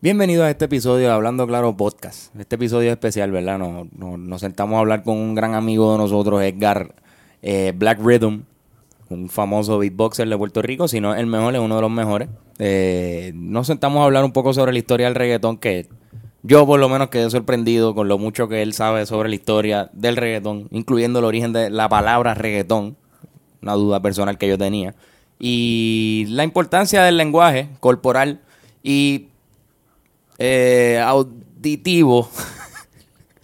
Bienvenido a este episodio de Hablando Claro Podcast. Este episodio es especial, ¿verdad? Nos sentamos a hablar con un gran amigo de nosotros, Edgar eh, Black Rhythm, un famoso beatboxer de Puerto Rico, si no el mejor, es uno de los mejores. Eh, nos sentamos a hablar un poco sobre la historia del reggaetón, que yo por lo menos quedé sorprendido con lo mucho que él sabe sobre la historia del reggaetón, incluyendo el origen de la palabra reggaetón, una duda personal que yo tenía, y la importancia del lenguaje corporal y eh, auditivo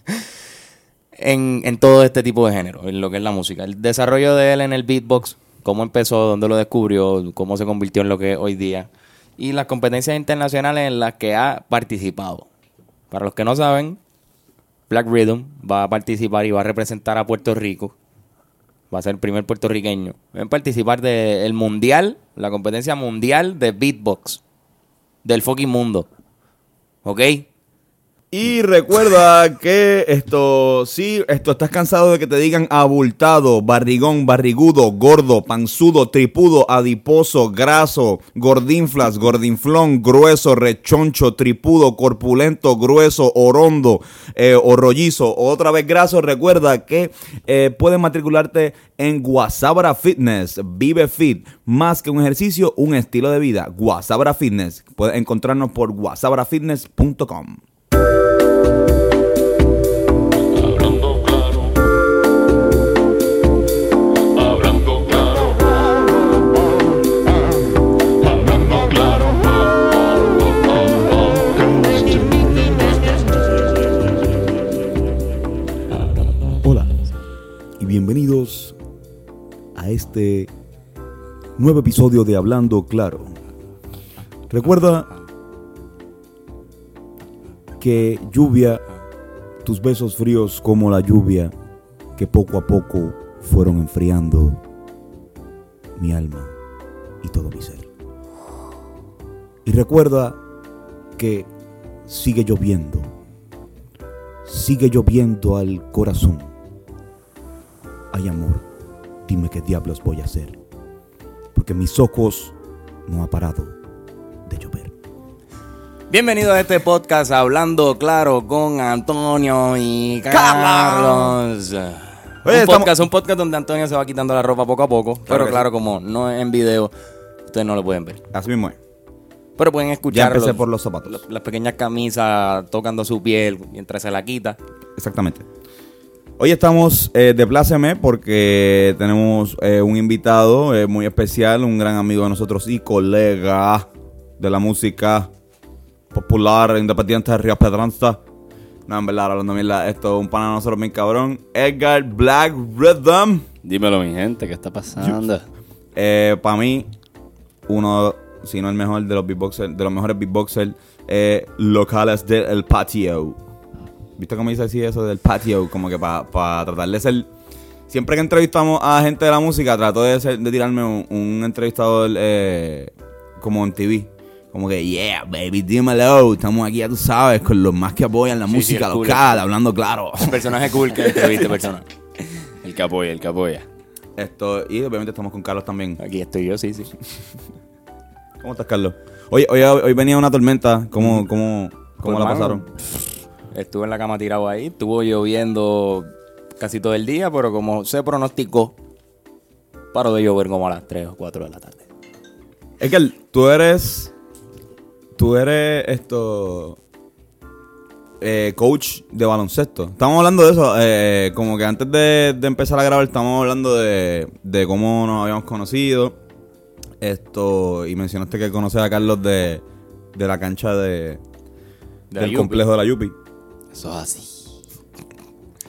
en, en todo este tipo de género, en lo que es la música. El desarrollo de él en el beatbox, cómo empezó, dónde lo descubrió, cómo se convirtió en lo que es hoy día, y las competencias internacionales en las que ha participado. Para los que no saben, Black Rhythm va a participar y va a representar a Puerto Rico. Va a ser el primer puertorriqueño en participar del mundial, la competencia mundial de beatbox del fucking mundo. ¿Ok? Y recuerda que esto, sí, esto estás cansado de que te digan abultado, barrigón, barrigudo, gordo, panzudo, tripudo, adiposo, graso, gordinflas, gordinflón, grueso, rechoncho, tripudo, corpulento, grueso, orondo eh, o rollizo, otra vez graso. Recuerda que eh, puedes matricularte en Guasabra Fitness, Vive Fit, más que un ejercicio, un estilo de vida. Guasabra Fitness. Puedes encontrarnos por guasabrafitness.com. bienvenidos a este nuevo episodio de Hablando Claro. Recuerda que lluvia, tus besos fríos como la lluvia que poco a poco fueron enfriando mi alma y todo mi ser. Y recuerda que sigue lloviendo sigue lloviendo al corazón. Ay amor, dime qué diablos voy a hacer, porque mis ojos no ha parado de llover. Bienvenido a este podcast Hablando Claro con Antonio y Carlos. Oye, un, estamos- podcast, un podcast donde Antonio se va quitando la ropa poco a poco. pero claro, como no es en video, ustedes no lo pueden ver. Así mismo es. Pero pueden Ya escuchar empecé los- por los zapatos. los- las pequeñas camisas tocando su piel mientras se la quita. Exactamente. Hoy estamos eh, de pláceme porque tenemos eh, un invitado eh, muy especial, un gran amigo de nosotros y colega de la música popular independiente de Río Pedranza. No, en verdad, hablando mierda, esto es un pana de nosotros bien cabrón. Edgar Black Rhythm. Dímelo, mi gente, ¿qué está pasando? Para mí, uno, si no el mejor de los beatboxers, de los mejores beatboxers eh, locales del patio. ¿Viste cómo dice así eso del patio? Como que para tratar de ser. Siempre que entrevistamos a gente de la música, trato de, ser- de tirarme un, un entrevistador eh, como en TV. Como que, yeah, baby, dímelo. Estamos aquí, ya tú sabes, con los más que apoyan la Sí, sí, música cool. local, hablando claro. Personaje cool que entreviste persona. El que apoya, el que apoya. Esto, y obviamente estamos con Carlos también. Aquí estoy yo, sí, sí. ¿Cómo estás, Carlos? Hoy, hoy, hoy venía una tormenta. ¿Cómo, cómo, cómo Pues, la mano, pasaron? Estuve en la cama tirado ahí. Estuvo lloviendo casi todo el día, pero como se pronosticó, paró de llover como a las 3 o 4 de la tarde. Es que tú eres. Tú eres esto. eh, coach de baloncesto. Estamos hablando de eso. eh, como que antes de, de empezar a grabar, estamos hablando de, de cómo nos habíamos conocido. Esto. Y mencionaste que conoces a Carlos de, de la cancha de, del complejo de la Yupi. Eso es así.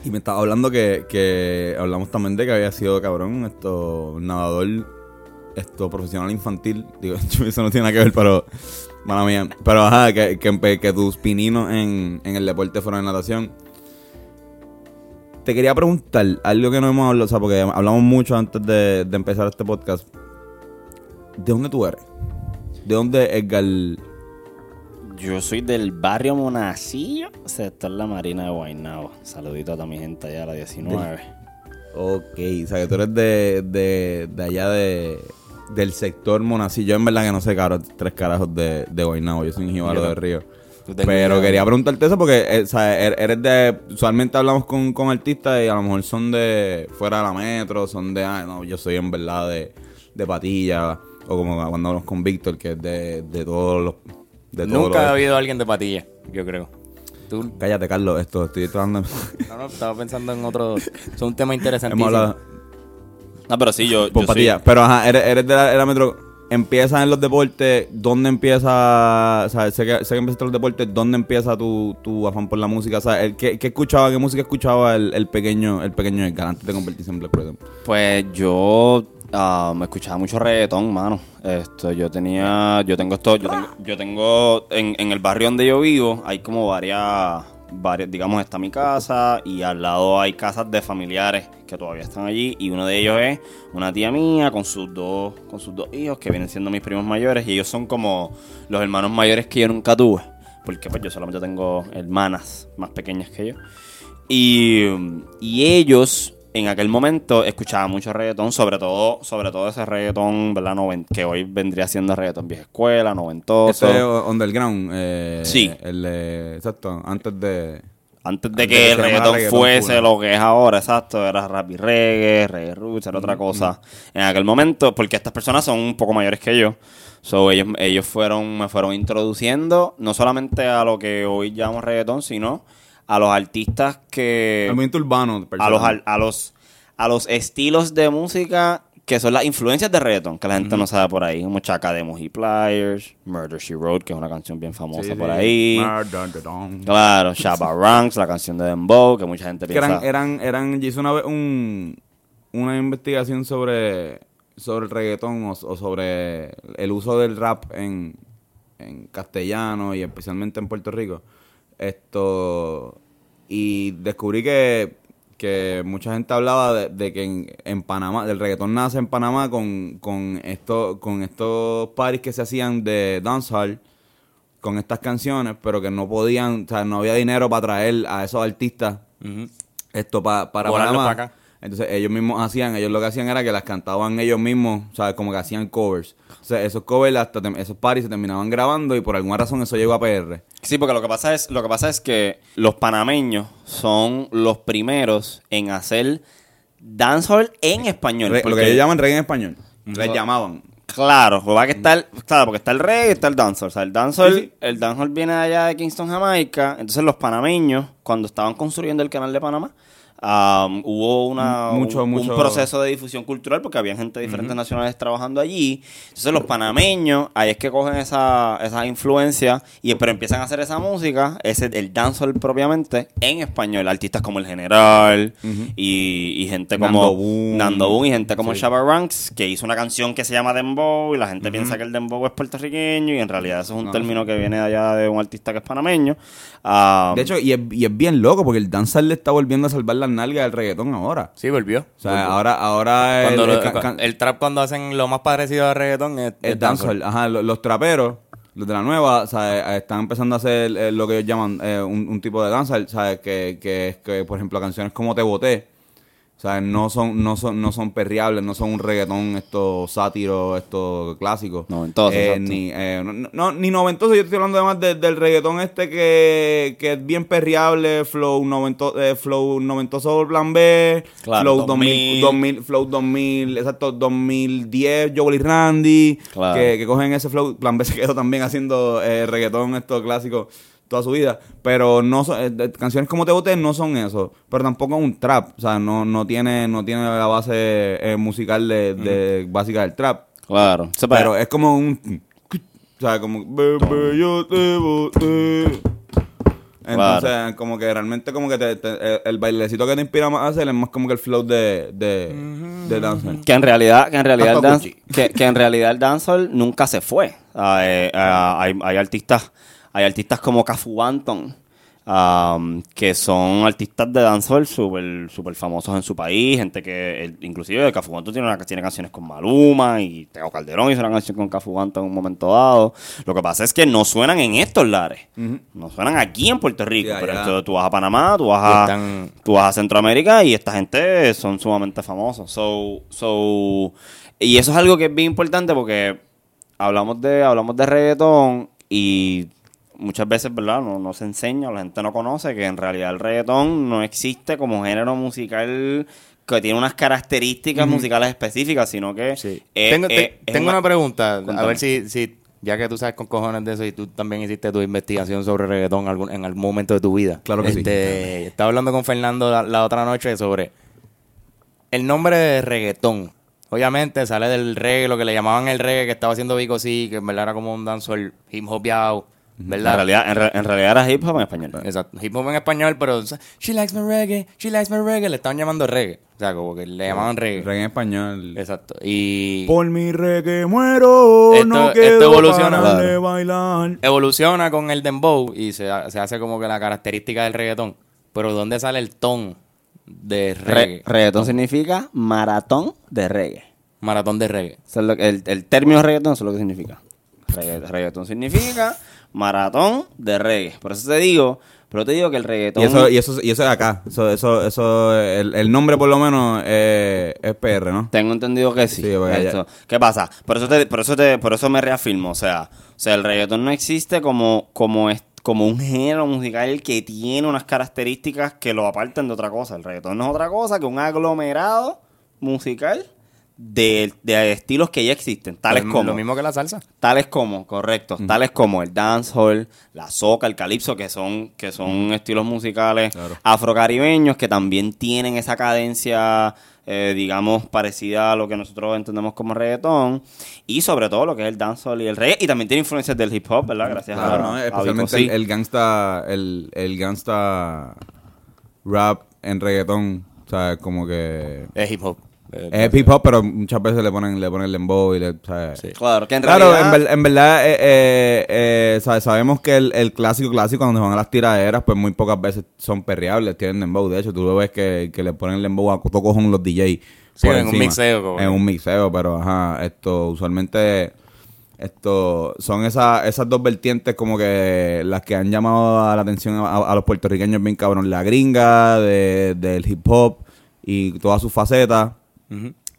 Y me estaba hablando que, que hablamos también de que había sido cabrón, esto, nadador, esto, profesional infantil. Digo, eso no tiene nada que ver, pero, mala mía. Pero ajá, que, que, tus pininos en, en el deporte fueron en natación. Te quería preguntar algo que no hemos hablado, o sea, porque hablamos mucho antes de, de empezar este podcast. ¿De dónde tú eres? ¿De dónde Edgar? Yo soy del barrio Monacillo, sector La Marina de Guaynabo. Saludito a toda mi gente allá a la 19. Ok, o sea que tú eres de, de, de allá de, del sector Monacillo. Yo en verdad que no sé, caro, tres carajos de, de Guaynabo. Yo soy un jíbaro de Río. Pero quería preguntarte eso porque eh, o sea, er- eres de. Usualmente hablamos con, con artistas y a lo mejor son de fuera de la metro, son de. Ah, no, yo soy en verdad de, de patilla. O como cuando hablamos con Víctor, que es de, de todos los. De Nunca ha habido alguien de patilla, yo creo. Tú, Cállate, Carlos, esto estoy tratando. no, no, estaba pensando en otro. Es un tema Hemos interesantísimo. hablado No, pero sí, yo, por yo patilla. Pero ajá, eres, eres de la, metro. Empiezas en los deportes, ¿dónde empieza? O sea, sé que, sé que empezaste en los deportes, ¿dónde empieza tu, tu afán por la música? O sea, el- ¿qué, qué escuchaba, qué música escuchaba el, el pequeño el pequeño Edgar antes de convertirse en Black? Pues yo ah, me escuchaba mucho reggaetón, mano. Esto, yo tenía, yo tengo esto, yo tengo, yo tengo en, en el barrio donde yo vivo, hay como varias, varias, digamos, está mi casa y al lado hay casas de familiares que todavía están allí y uno de ellos es una tía mía con sus dos, con sus dos hijos que vienen siendo mis primos mayores y ellos son como los hermanos mayores que yo nunca tuve, porque pues yo solamente tengo hermanas más pequeñas que yo. Y, y ellos en aquel momento escuchaban mucho reggaetón, sobre todo, sobre todo ese reggaetón, ¿verdad? Noven- que hoy vendría siendo reggaetón vieja escuela, noventoso. Ese es underground. Eh, Sí. El, eh, exacto, antes de... Antes de Antes que el reggaetón reggaetón fuese lo que es ahora, exacto, era rap y reggae, reggae roots, era otra cosa. En aquel momento, porque estas personas son un poco mayores que yo, so ellos, ellos fueron, me fueron introduciendo no solamente a lo que hoy llamamos reggaetón, sino a los artistas que... Movimiento urbano. a los, a los a los estilos de música que son las influencias de reggaeton, que la gente no sabe por ahí, como Chaka Demos y Pliers, Murder She Wrote, que es una canción bien famosa Sí, por ahí. Claro, Shabba Ranks, la canción de Dembow, que mucha gente Que piensa. eran, eran, eran, yo hice una vez un, una investigación sobre, sobre el reggaetón o, o sobre el uso del rap en, en castellano y especialmente en Puerto Rico. Esto, y descubrí que, que mucha gente hablaba de, de que en, en Panamá, del reggaetón nace en Panamá con, con, esto, con estos parties que se hacían de dancehall con estas canciones, pero que no podían, o sea, no había dinero para traer a esos artistas esto pa- para Volarlos Panamá. acá. Entonces ellos mismos hacían, ellos lo que hacían era que las cantaban ellos mismos, o sea, como que hacían covers. O sea, esos covers, hasta esos parties se terminaban grabando y por alguna razón eso llegó a PR. Sí, porque lo que pasa es, lo que pasa es que los panameños son los primeros en hacer dancehall en español. Re- lo porque- que ellos llaman reggae en español. Les llamaban. Claro, lo que está el, claro, porque está el reggae y está el dancehall. O sea, el dancehall, Sí, sí. el dancehall viene de allá de Kingston, Jamaica. Entonces los panameños, cuando estaban construyendo el canal de Panamá, um, hubo una, Mucho, un, proceso de difusión cultural porque había gente de diferentes nacionales trabajando allí. Entonces los panameños, ahí es que cogen esa, esa influencia y pero empiezan a hacer esa música, ese, el dancehall propiamente, en español. Artistas como El General y, y gente como Nando Boom. Nando Boom y gente como Sí. Shabba Ranks, que hizo una canción que se llama Dembow y la gente piensa que el Dembow es puertorriqueño y en realidad eso es un No. término que viene de allá de un artista que es panameño. De hecho, y es, y es bien loco porque el dancehall le está volviendo a salvar las nalgas del reggaetón ahora. Sí, volvió. O sea, ahora, ahora el, lo- el ca- ca- el trap cuando hacen lo más parecido a reggaetón es, el dancehall, ajá, lo- los, traperos, los de la nueva, o sea, eh, están empezando a hacer eh, lo que ellos llaman eh, un, un tipo de dancehall, ¿sabes? Que, que, es que, por ejemplo, canciones como Te Boté, o sea, no son, no son, no son perreables, no son un reggaetón, esto sátiro, esto clásico. Noventoso, Eh, ni, eh, no, no, ni noventoso, yo estoy hablando además de- del reggaetón este que, que es bien perreable, flow, novento, eh, flow noventoso plan B, Claro, flow 2000. 2000, 2000, flow 2000, exacto, 2010, Joel y Randy, Claro. que, que cogen ese flow, plan B se quedó también haciendo eh, reggaetón, esto clásico, toda su vida, pero no son, eh, de- canciones como Te Boté no son eso, pero tampoco es un trap, o sea, no, no tiene, no tiene la base eh, musical de, de- básica del trap, claro. Se pero es como un, o sea, como, bebé, yo te boté. Entonces, como que realmente como que te- te- el- bailecito que te inspira más a hacer es más como que el flow de, de, de dancehall. que en realidad, que en realidad, el dance- que, que en realidad el dancehall nunca se fue. Ah, eh, ah, hay, hay artistas, hay artistas como Cafu Banton, um, que son artistas de dancehall súper super famosos en su país, gente que, el- inclusive Cafu Banton tiene, una- tiene canciones con Maluma y Teo Calderón hizo una canción con Cafu Banton en un momento dado. Lo que pasa es que no suenan en estos lares, no suenan aquí en Puerto Rico, pero esto- tú vas a Panamá, tú vas a, están- tú vas a Centroamérica y esta gente son sumamente famosos. So, so, y eso es algo que es bien importante porque hablamos de, hablamos de reggaetón y muchas veces, ¿verdad? No, no se enseña, la gente no conoce que en realidad el reggaetón no existe como género musical que tiene unas características musicales específicas, sino que Sí. tengo te- es tengo una, pregunta, a ver si, si, ya que tú sabes con cojones de eso y tú también hiciste tu investigación sobre reggaetón algún, en algún momento de tu vida. Claro que sí. este, Estaba hablando con Fernando la, la otra noche sobre el nombre de reggaetón. Obviamente sale del reggae, lo que le llamaban el reggae que estaba haciendo Vico sí, que en verdad era como un dancehall hip hopeado, En realidad, en, re- en realidad era hip hop en español. Exacto, hip hop en español, pero she likes my reggae, she likes my reggae, le estaban llamando reggae. O sea, como que le llamaban reggae. Reggae en español. Exacto. Y Por mi reggae muero, Esto- no esto quiero evoluciona. parar de bailar. evoluciona con el dembow y se, se hace como que la característica del reggaetón. Pero ¿dónde sale el ton de Re- reggae? reggaetón significa maratón de reggae. Maratón de reggae. El, el término reggaetón es lo que significa. Regga- reggaetón significa maratón de reggae. Por eso te digo, pero te digo que el reggaetón... Y eso, y eso, y eso es acá. Eso, eso, eso, el, el nombre por lo menos eh, es PR, ¿no? Tengo entendido que sí. Sí, Esto. ¿Qué pasa? Por eso te, por eso te, por eso me reafirmo. O sea, o sea, el reggaetón no existe como, como, es- como un género musical que tiene unas características que lo apartan de otra cosa. El reggaetón no es otra cosa que un aglomerado musical de, de estilos que ya existen, tales lo, como lo mismo que la salsa. tales como, correcto, tales como el dancehall, la soca, el calipso, que son, que son estilos musicales Claro. afrocaribeños que también tienen esa cadencia, eh, digamos, parecida a lo que nosotros entendemos como reggaetón, y sobre todo lo que es el dancehall y el reggae, y también tiene influencias del hip hop, ¿verdad? Gracias Claro, a, ¿no? a Especialmente el, gangsta, el, el gangsta rap en reggaetón, o sea, como que Es hip hop. Eh, es hip hop, pero muchas veces le ponen, le ponen el dembow y le, Sí. Claro, que en Claro, realidad... en, ver- en verdad, eh, eh, sabe- sabemos que el, el clásico clásico, cuando van a las tiraderas, pues muy pocas veces son perreables, tienen dembow. De hecho, tú lo ves que, que le ponen el dembow a todo cojón los DJ. Sí, en un mixeo, como- En un mixeo, pero ajá, esto usualmente esto son esas esas dos vertientes como que las que han llamado a la atención a, a los puertorriqueños bien cabrón. La gringa de- del hip hop y todas sus facetas.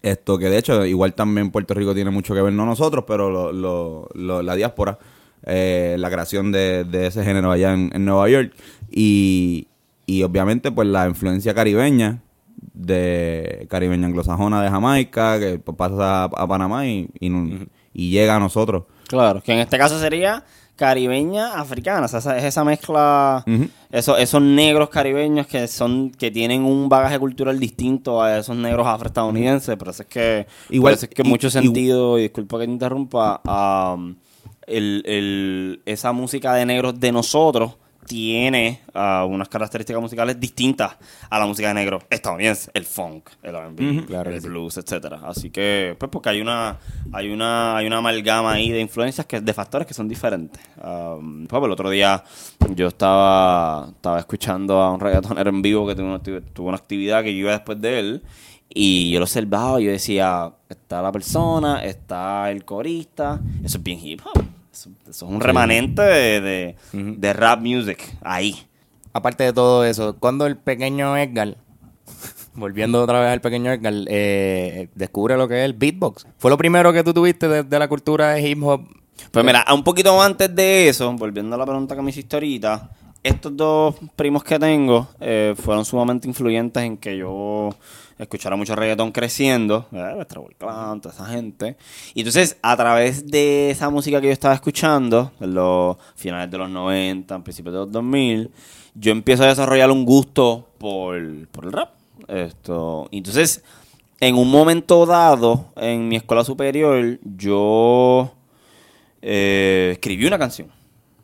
Esto que de hecho, igual también Puerto Rico tiene mucho que ver, no nosotros, pero lo- lo- lo- la diáspora, eh, la creación de, de ese género allá en, en Nueva York. Y, y obviamente, pues la influencia caribeña, de caribeña anglosajona de Jamaica, que pasa a, a Panamá y, y, no- y llega a nosotros. Claro, que en este caso sería caribeña africana, o sea, esa- es esa mezcla, esos, esos negros caribeños que son que tienen un bagaje cultural distinto a esos negros afroestadounidenses, por eso es que, Igual- eso es que y- mucho y- sentido, y disculpa que te interrumpa, um, el, el- esa música de negros de nosotros tiene ah, unas características musicales distintas a la música de negros estadounidense, el funk, el R&B, claro el que sí. blues, etcétera. Así que, pues, porque hay una, hay una, hay una amalgama ahí de influencias que, de factores que son diferentes. Um, pues, el otro día yo estaba, estaba escuchando a un reggaetonero en vivo que tuvo una, tuvo una actividad que yo iba después de él. Y yo lo observaba y yo decía, está la persona, está el corista, eso es bien hip hop. Es un remanente de, de, de rap music ahí. Aparte de todo eso, cuando el pequeño Edgar, volviendo otra vez al pequeño Edgar, eh, descubre lo que es el beatbox. ¿Fue lo primero que tú tuviste de, de la cultura de hip hop? Pues mira, un poquito antes de eso, volviendo a la pregunta que me hiciste ahorita, estos dos primos que tengo eh, fueron sumamente influyentes en que yo escuchara mucho reggaetón creciendo, ¿verdad? Clan, toda esa gente. Y entonces, a través de esa música que yo estaba escuchando, en los finales de los 90, en principios de los 2000, yo empiezo a desarrollar un gusto por, el rap. Esto, entonces, en un momento dado, en mi escuela superior, yo eh, escribí una canción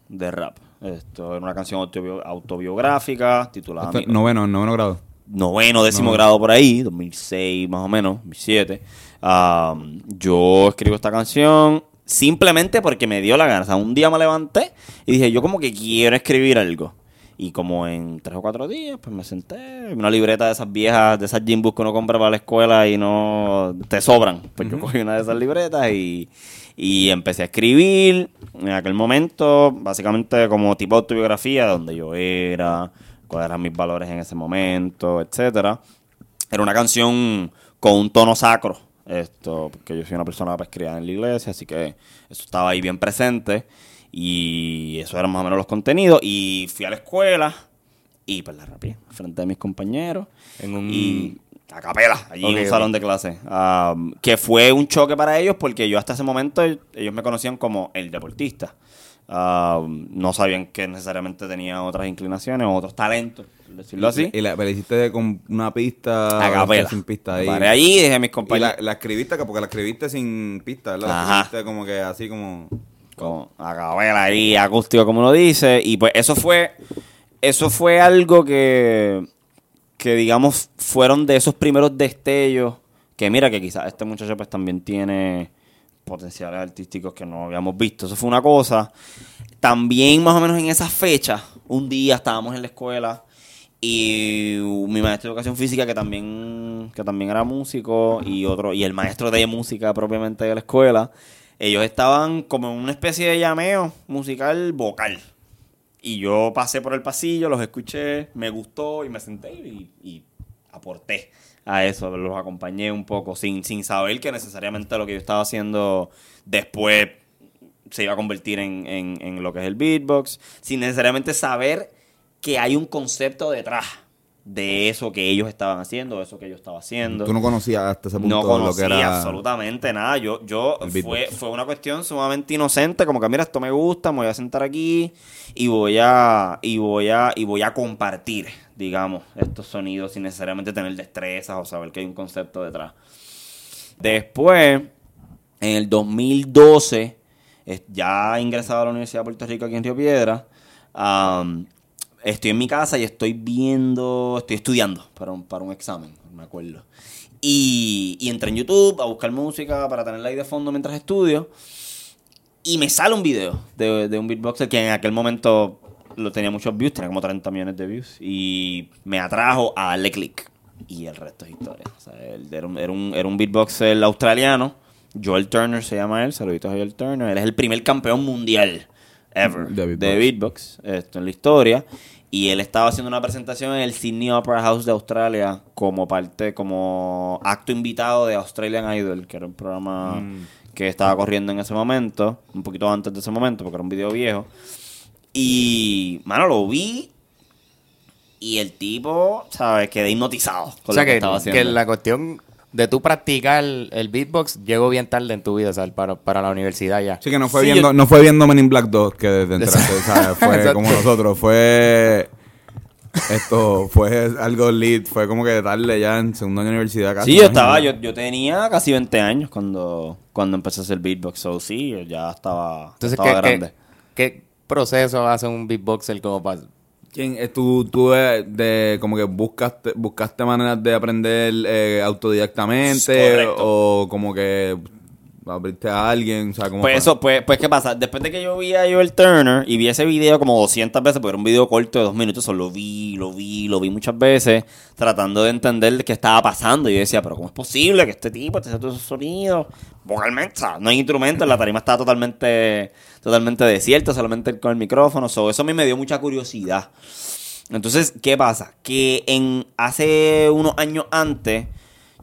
de rap. Esto era una canción autobio- autobiográfica titulada Mi- noveno, noveno grado. noveno, décimo grado por ahí, 2006 más o menos, 2007. Am, yo escribo esta canción simplemente porque me dio la gana. O sea, un día me levanté y dije, yo como que quiero escribir algo. Y como en tres o cuatro días, pues me senté, una libreta de esas viejas, de esas Jimbus que uno compra para la escuela y no te sobran. Pues yo cogí una de esas libretas y, y empecé a escribir. En aquel momento, básicamente como tipo autobiografía, de donde yo era, cuáles eran mis valores en ese momento, etcétera. Era una canción con un tono sacro. Esto, porque yo soy una persona pues, criada en la iglesia, así que eso estaba ahí bien presente. Y eso eran más o menos los contenidos. Y fui a la escuela y pues la rapié frente a mis compañeros. En un- Y a capela, allí en un salón de clase. Um, que fue un choque para ellos porque yo hasta ese momento ellos me conocían como el deportista. Um, no sabían que necesariamente tenía otras inclinaciones o otros talentos, por decirlo así. Y la, pero hiciste con una pista. A capela. Sin pista ahí. paré allí y dije a mis Y la, compañeros. la escribiste, porque la escribiste sin pista, ¿verdad? La Ajá. escribiste como que así como. como a capela ahí, acústico como uno dice, y pues eso fue, eso fue algo que, que digamos fueron de esos primeros destellos, que mira que quizás este muchacho pues también tiene potenciales artísticos que no habíamos visto, eso fue una cosa. También más o menos en esa fecha, un día estábamos en la escuela y mi maestro de educación física que también que también era músico y otro y el maestro de música propiamente de la escuela ellos estaban como en una especie de llameo musical vocal y yo pasé por el pasillo los escuché me gustó y me senté y, aporté a eso los acompañé un poco sin sin saber que necesariamente lo que yo estaba haciendo después se iba a convertir en, en- en lo que es el beatbox, sin necesariamente saber que hay un concepto detrás de eso que ellos estaban haciendo, de eso que yo estaba haciendo. Tú no conocías hasta ese punto No lo conocía que era. absolutamente nada. Yo, yo fue, fue una cuestión sumamente inocente, como que mira, esto me gusta, me voy a sentar aquí y voy a, y voy a, y voy a compartir, digamos, estos sonidos sin necesariamente tener destrezas o saber que hay un concepto detrás. Después, en el 2012, es- ya ingresado a la Universidad de Puerto Rico aquí en Río Piedra, estoy en mi casa y estoy viendo, estoy estudiando para un, para un examen, me acuerdo. Y, y en YouTube a buscar música para tenerla ahí de fondo mientras estudio. Y me sale un video de, de un beatboxer que en aquel momento lo tenía muchos views, tenía como 30 millones de views. Y me atrajo a darle click. Y el resto es historia. Era, un, era, un, era un beatboxer australiano. Joel Turner se llama él. Saluditos a Joel Turner. Él es el primer campeón mundial ever De de beatbox. beatbox, esto en la historia. Y él estaba haciendo una presentación en el Sydney Opera House de Australia como parte, como acto invitado de Australian Idol, que era un programa que estaba corriendo en ese momento, un poquito antes de ese momento, porque era un video viejo. Y, mano, lo vi y el tipo, ¿sabes? Quedé hipnotizado con O sea lo que, que, estaba haciendo. que la cuestión de tú practicar el, el beatbox llegó bien tarde en tu vida, ¿sabes? Para, para la universidad ya. Sí, que no fue Sí, viendo, yo- no fue viendo Men in Black 2 que desde entraste, ¿sabes? Fue como nosotros, fue esto, fue algo lit, fue como que darle ya en segundo año de universidad casi. Sí, yo estaba, yo, yo tenía casi 20 años cuando, cuando empecé a hacer beatbox, so sí, yo ya estaba, Entonces, estaba ¿qué, grande. qué, qué proceso hace un beatboxer como para... ¿Quién, eh, tú, tú eh, de, como que buscaste, buscaste maneras de aprender eh, autodidactamente Correcto. o como que abriste a alguien, o sea, como Pues eso, pues, pues, ¿qué pasa? Después de que yo vi a Joel Turner y vi ese video como 200 veces, porque era un video corto de dos minutos, solo lo vi, lo vi, lo vi muchas veces, tratando de entender qué estaba pasando. Y yo decía, pero ¿cómo es posible que este tipo esté haciendo esos sonidos vocalmente? O sea, no hay instrumentos, la tarima estaba totalmente, totalmente desierta, solamente con el micrófono. So, eso a mí me dio mucha curiosidad. Entonces, ¿qué pasa? Que en hace unos años antes,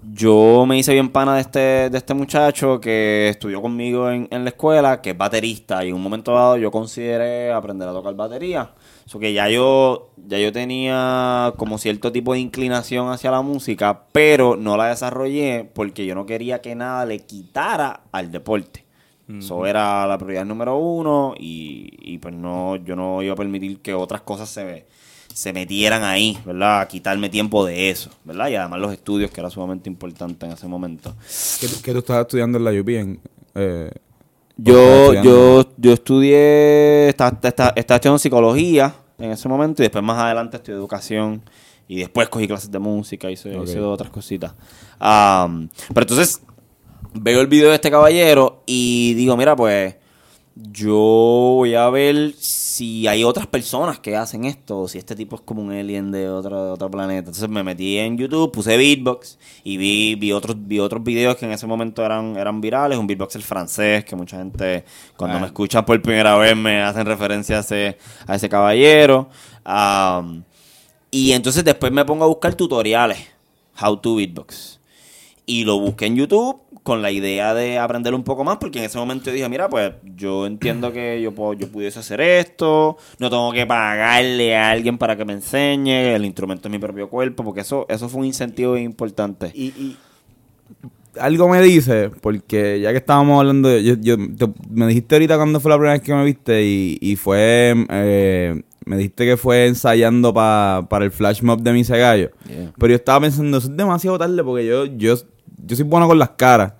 yo me hice bien pana de este, de este muchacho que estudió conmigo en, en la escuela, que es baterista, y en un momento dado yo consideré aprender a tocar batería. Que ya yo, ya yo tenía como cierto tipo de inclinación hacia la música, pero no la desarrollé porque yo no quería que nada le quitara al deporte. Eso era la prioridad número uno y, y pues no, yo no iba a permitir que otras cosas se, se metieran ahí, ¿verdad? A quitarme tiempo de eso, ¿verdad? Y además los estudios, que era sumamente importante en ese momento. ¿Qué, qué tú estabas estudiando en la UP? En, eh, Yo, yo, yo estudié, estaba, estaba, estaba estudiando psicología en ese momento y después más adelante estudié educación y después cogí clases de música y hice, otras cositas. Pero entonces veo el video de este caballero y digo, mira, pues yo voy a ver si hay otras personas que hacen esto, o si este tipo es como un alien de otro, de otro planeta. Entonces me metí en YouTube, puse beatbox y vi, vi otros vi otros videos que en ese momento eran, eran virales, un beatboxer francés, que mucha gente cuando Ah. me escuchan por primera vez me hacen referencia a ese, a ese caballero. Y entonces después me pongo a buscar tutoriales, how to beatbox. Y lo busqué en YouTube con la idea de aprender un poco más, porque en ese momento yo dije, mira, pues yo entiendo que yo, puedo, yo pudiese hacer esto, no tengo que pagarle a alguien para que me enseñe, el instrumento es mi propio cuerpo, porque eso, eso fue un incentivo importante. Y, y algo me dice, porque ya que estábamos hablando, de- yo, yo- te- me dijiste ahorita cuando fue la primera vez que me viste y, y fue, eh, me dijiste que fue ensayando pa- para el flash mob de mi gallo. Yeah. Pero yo estaba pensando, eso es demasiado tarde porque yo, yo, yo soy bueno con las caras.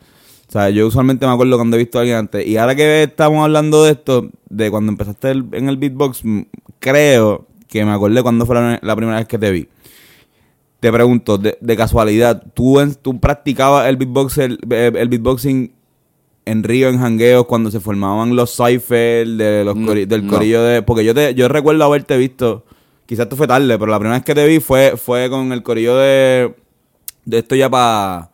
O sea, yo usualmente me acuerdo cuando he visto a alguien antes. Y ahora que estamos hablando de esto, de cuando empezaste el- en el beatbox, creo que me acordé cuando fue la, la primera vez que te vi. Te pregunto, de, de casualidad, ¿tú, en- ¿tú practicabas el, beatbox, el, el beatboxing en Río, en jangueos, cuando se formaban los cyphers de los No, cori- del no. corillo de... Porque yo te yo recuerdo haberte visto, quizás esto fue tarde, pero la primera vez que te vi fue, fue con el corillo de... De esto ya para...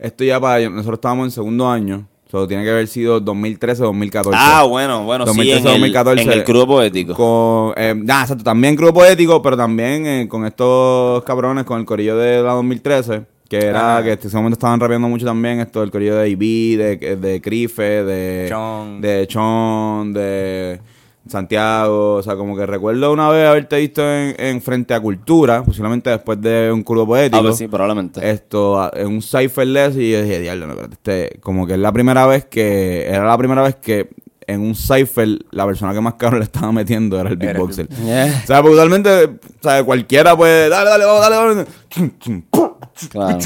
Esto ya para... Nosotros estábamos en segundo año. Solo tiene que haber sido 2013 o 2014. Ah, bueno, bueno, sí, 2013, en el, 2014. en el crudo poético. Con, eh, nah, exacto, también grupo poético, pero también eh, con estos cabrones, con el corillo de la 2013, que era que en ese momento estaban rapeando mucho también esto, el corillo de IB, de, de Crife, de Chon. de Chon, de Santiago, o sea, como que recuerdo una vez haberte visto en, en Frente a Cultura, posiblemente después de un curvo poético. Ah, pues sí, probablemente. Esto, en un cypherless y yo dije, diablo, no, este, como que es la primera vez que, era la primera vez que en un cipher la persona que más caro le estaba metiendo era el beatboxer. Yeah. O sea, porque usualmente, o sea, cualquiera puede, dale, dale, vamos, dale, dale. Chum, chum, pum, Claro.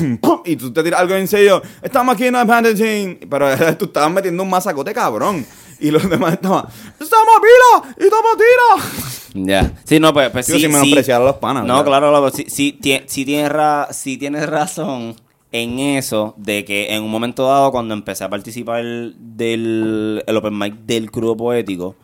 Y tú te tiras algo en serio, esta máquina de packaging, pero tú estabas metiendo un masacote cabrón. Y los demás estaban, ¡estamos pila! ¡Y estamos tira! Ya. Sí, no, pues, pues sí. sin sí. menospreciar a los panas, No, ¿verdad? claro, loco, sí, sí, tie- sí tienes ra- sí tienes razón en eso de que en un momento dado cuando empecé a participar del el open mic del crudo poético,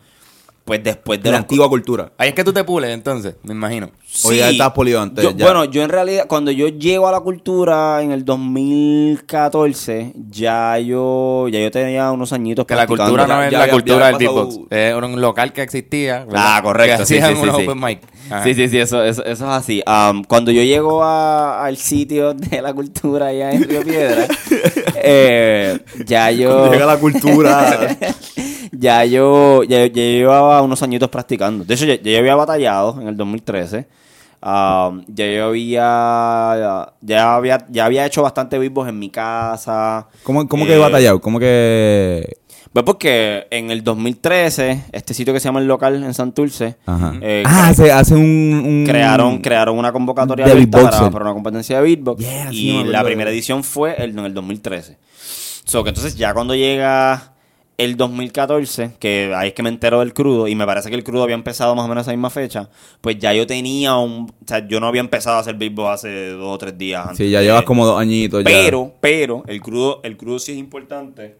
pues después de la los- antigua cultura. Ahí es que tú te pules, entonces, me imagino. O ya estabas pulido antes, Yo- ya. Bueno, yo en realidad, cuando yo llego a la cultura en el 2014, ya yo, ya yo tenía unos añitos Que la cultura no es ya la cultura del beatbox. Es un local que existía. ¿verdad? Ah, correcto. Que sí, sí, sí, unos sí. open mic. Sí, sí, sí, eso, eso, eso es así. Am, cuando yo llego a- al sitio de la cultura allá en Río Piedra, eh, ya yo... Llega la cultura. ya yo ya, ya llevaba unos añitos practicando. De hecho, ya, ya había batallado en el 2013. Um, ya yo había ya había ya había hecho bastante beatbox en mi casa. ¿Cómo, cómo Eh, que he batallado? ¿Cómo que...? Pues porque en el 2013, este sitio que se llama El Local en Santurce, Ajá. eh, ah, se hace un... un- crearon, crearon una convocatoria de para, para una competencia de beatbox. Yeah, y la primera edición fue el, en el 2013. So que entonces ya cuando llega el 2014, que ahí es que me entero del crudo, y me parece que el crudo había empezado más o menos esa misma fecha, pues ya yo tenía un... O sea, yo no había empezado a hacer beatbox hace dos o tres días antes. Sí, ya de- llevas como dos añitos ya. pero, pero, el crudo, el crudo sí es importante.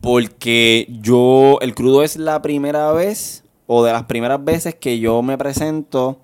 Porque yo, el crudo es la primera vez, o de las primeras veces que yo me presento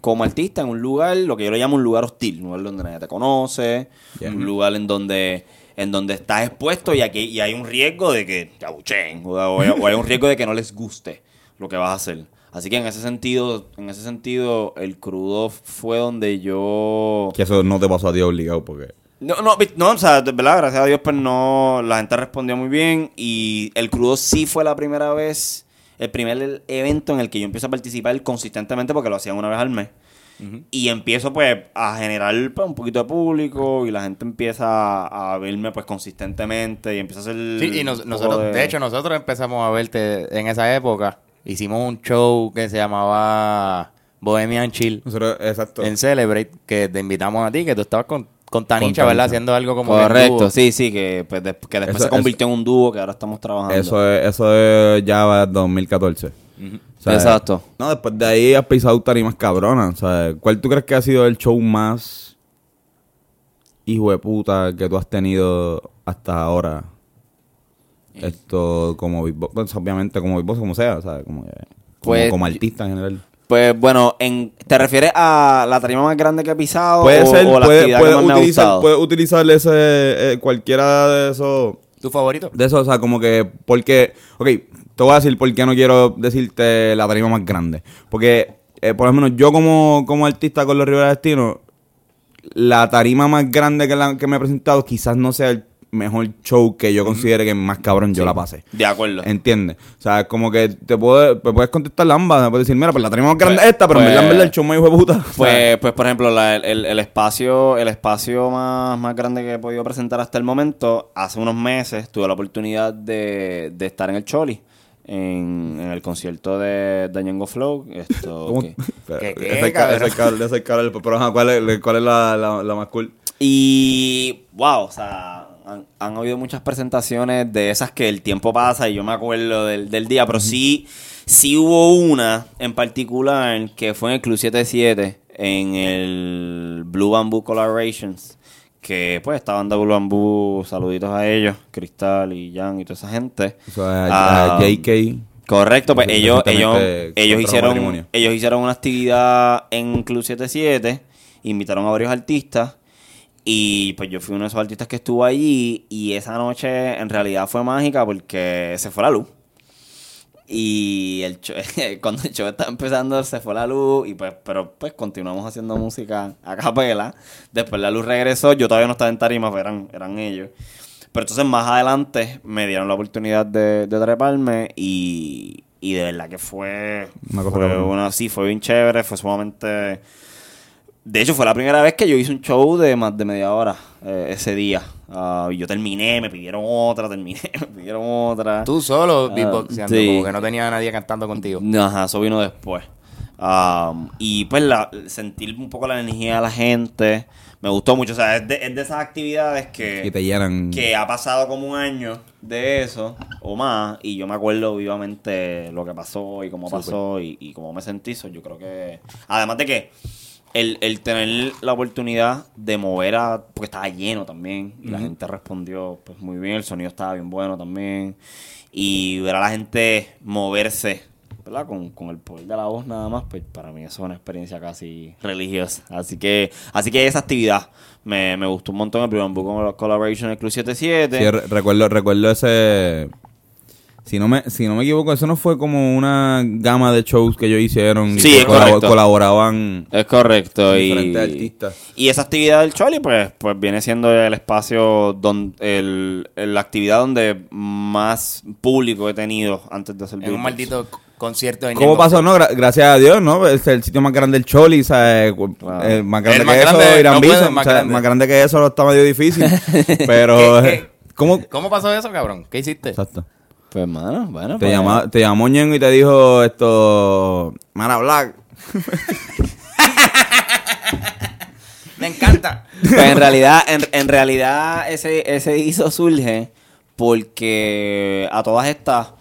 como artista en un lugar, lo que yo le llamo un lugar hostil, un lugar donde nadie te conoce, un lugar en donde en donde estás expuesto y aquí y hay un riesgo de que te abucheen o, o hay, un riesgo de que no les guste lo que vas a hacer. Así que en ese sentido, en ese sentido, el crudo fue donde yo Que eso no te pasó a ti obligado porque... no, no, no, o sea, de verdad, gracias a Dios, pues no, la gente respondió muy bien y el crudo sí fue la primera vez, el primer evento en el que yo empiezo a participar consistentemente porque lo hacían una vez al mes. Y empiezo pues a generar pues, un poquito de público y la gente empieza a, verme pues consistentemente y empieza a hacer... Sí, y nos- nosotros, de... hecho, nosotros empezamos a verte en esa época. Hicimos un show que se llamaba Bohemian Chill Nosotros, exacto. en Celebrate, que te invitamos a ti, que tú estabas con, con Tanicha, Con ¿verdad? Haciendo algo como Correcto, sí, sí, que, pues, de- que después Eso- se convirtió en un dúo que ahora estamos trabajando. Eso es, eso es ya va 2014. O sea, Exacto. No, después de ahí has pisado tarimas cabronas. O sea, ¿cuál tú crees que ha sido el show más hijo de puta que tú has tenido hasta ahora? Esto como beatbox, pues, obviamente como beatbox como sea, sea, como, que- Pues, como artista en general. Pues bueno, en, ¿te refieres a la tarima más grande que he pisado Puede o, ser, o la puede, actividad puede que más me ha utilizar, gustado? puede utilizar ese, eh, cualquiera de esos ¿Tu favorito? De eso, o sea, como que, porque, ok, te voy a decir por qué no quiero decirte la tarima más grande. Porque, eh, por lo menos yo como, como artista con los Rivera Destino, la tarima más grande que, la, que me he presentado quizás no sea el mejor show que yo considere que más cabrón yo la pasé. De acuerdo. ¿Entiendes? O sea, como que te, puedo, me puedes contestar ambas. Me puedes decir, mira, pues la tarima más grande Pues- es esta, pero en pues- en verdad, el show hijo de puta. Pues, pues por ejemplo, la- el, el espacio, el espacio más, más grande que he podido presentar hasta el momento, hace unos meses tuve la oportunidad de, de estar en el Choli, en, en el concierto de Dañengo Flow. Esto, ¿Qué, qué, ese es ca- ese es cabrón, ese es cabrón, Pero, ajá, ¿cuál es, cuál es la, la, la más cool? Y, wow, o sea, han, han habido muchas presentaciones de esas que el tiempo pasa y yo me acuerdo del, del día, pero sí, sí hubo una en particular que fue en el Club 77, en el Blue Bamboo Collaborations, que pues estaban de Bamboo, saluditos a ellos, Cristal y Jan y toda esa gente. O sea, a- Ah, JK. Correcto, pues ellos, ellos, ellos hicieron, ellos hicieron una actividad en Club 77, invitaron a varios artistas y pues yo fui uno de esos artistas que estuvo allí y esa noche en realidad fue mágica porque se fue la luz. Y el show- cuando el show estaba empezando se fue la luz y pues pero pues continuamos haciendo música a capela. Después la luz regresó, yo todavía no estaba en tarima, pero eran, eran ellos. Pero entonces más adelante me dieron la oportunidad de, de treparme y, y de verdad que fue, fue una, sí, fue bien chévere, fue sumamente... De hecho, fue la primera vez que yo hice un show de más de media hora eh, ese día. Y yo terminé, me pidieron otra, terminé, me pidieron otra. Tú solo beatboxeando, sí. como que no tenía nadie cantando contigo. Ajá, eso vino después. Um, y pues la, sentir un poco la energía de la gente me gustó mucho. O sea, es de, es de esas actividades que, Y te llenan. que ha pasado como un año de eso o más. Y yo me acuerdo vivamente lo que pasó y cómo pasó y, y cómo me sentí. So, yo creo que. Además de que el, el tener la oportunidad de mover a. Porque estaba lleno también. Y la gente respondió pues muy bien. El sonido estaba bien bueno también. Y ver a la gente moverse. ¿verdad? Con, con el poder de la voz nada más, pues para mí eso es una experiencia casi religiosa. Así que, así que esa actividad me, me gustó un montón el Bamboo con Collaboration el Club 77. Sí, re- recuerdo, recuerdo ese. Si no, me, si no me equivoco, eso no fue como una gama de shows que ellos hicieron. Sí, que es correcto. Colaboraban Es correcto. Y, diferentes artistas. y esa actividad del Choli, pues, pues viene siendo el espacio, donde el, el- la actividad donde más público he tenido antes de hacer En un maldito concierto de ¿Cómo pasó? No, Gra- gracias a Dios, ¿no? Es el sitio más grande del Choli, ¿sabes? Claro. Eh, más grande El más que grande, eso, Irán no Bison, más o sea, grande. más grande que eso está medio difícil. Pero, ¿Qué- qué? ¿cómo? ¿Cómo pasó eso, cabrón? ¿Qué hiciste? Exacto. Pues, mano, bueno. Te, pues, llama, te llamó Ñengo y te dijo esto. Mara Black. Me encanta. Pues en realidad, en, en realidad ese, ese guiso surge porque a todas estas,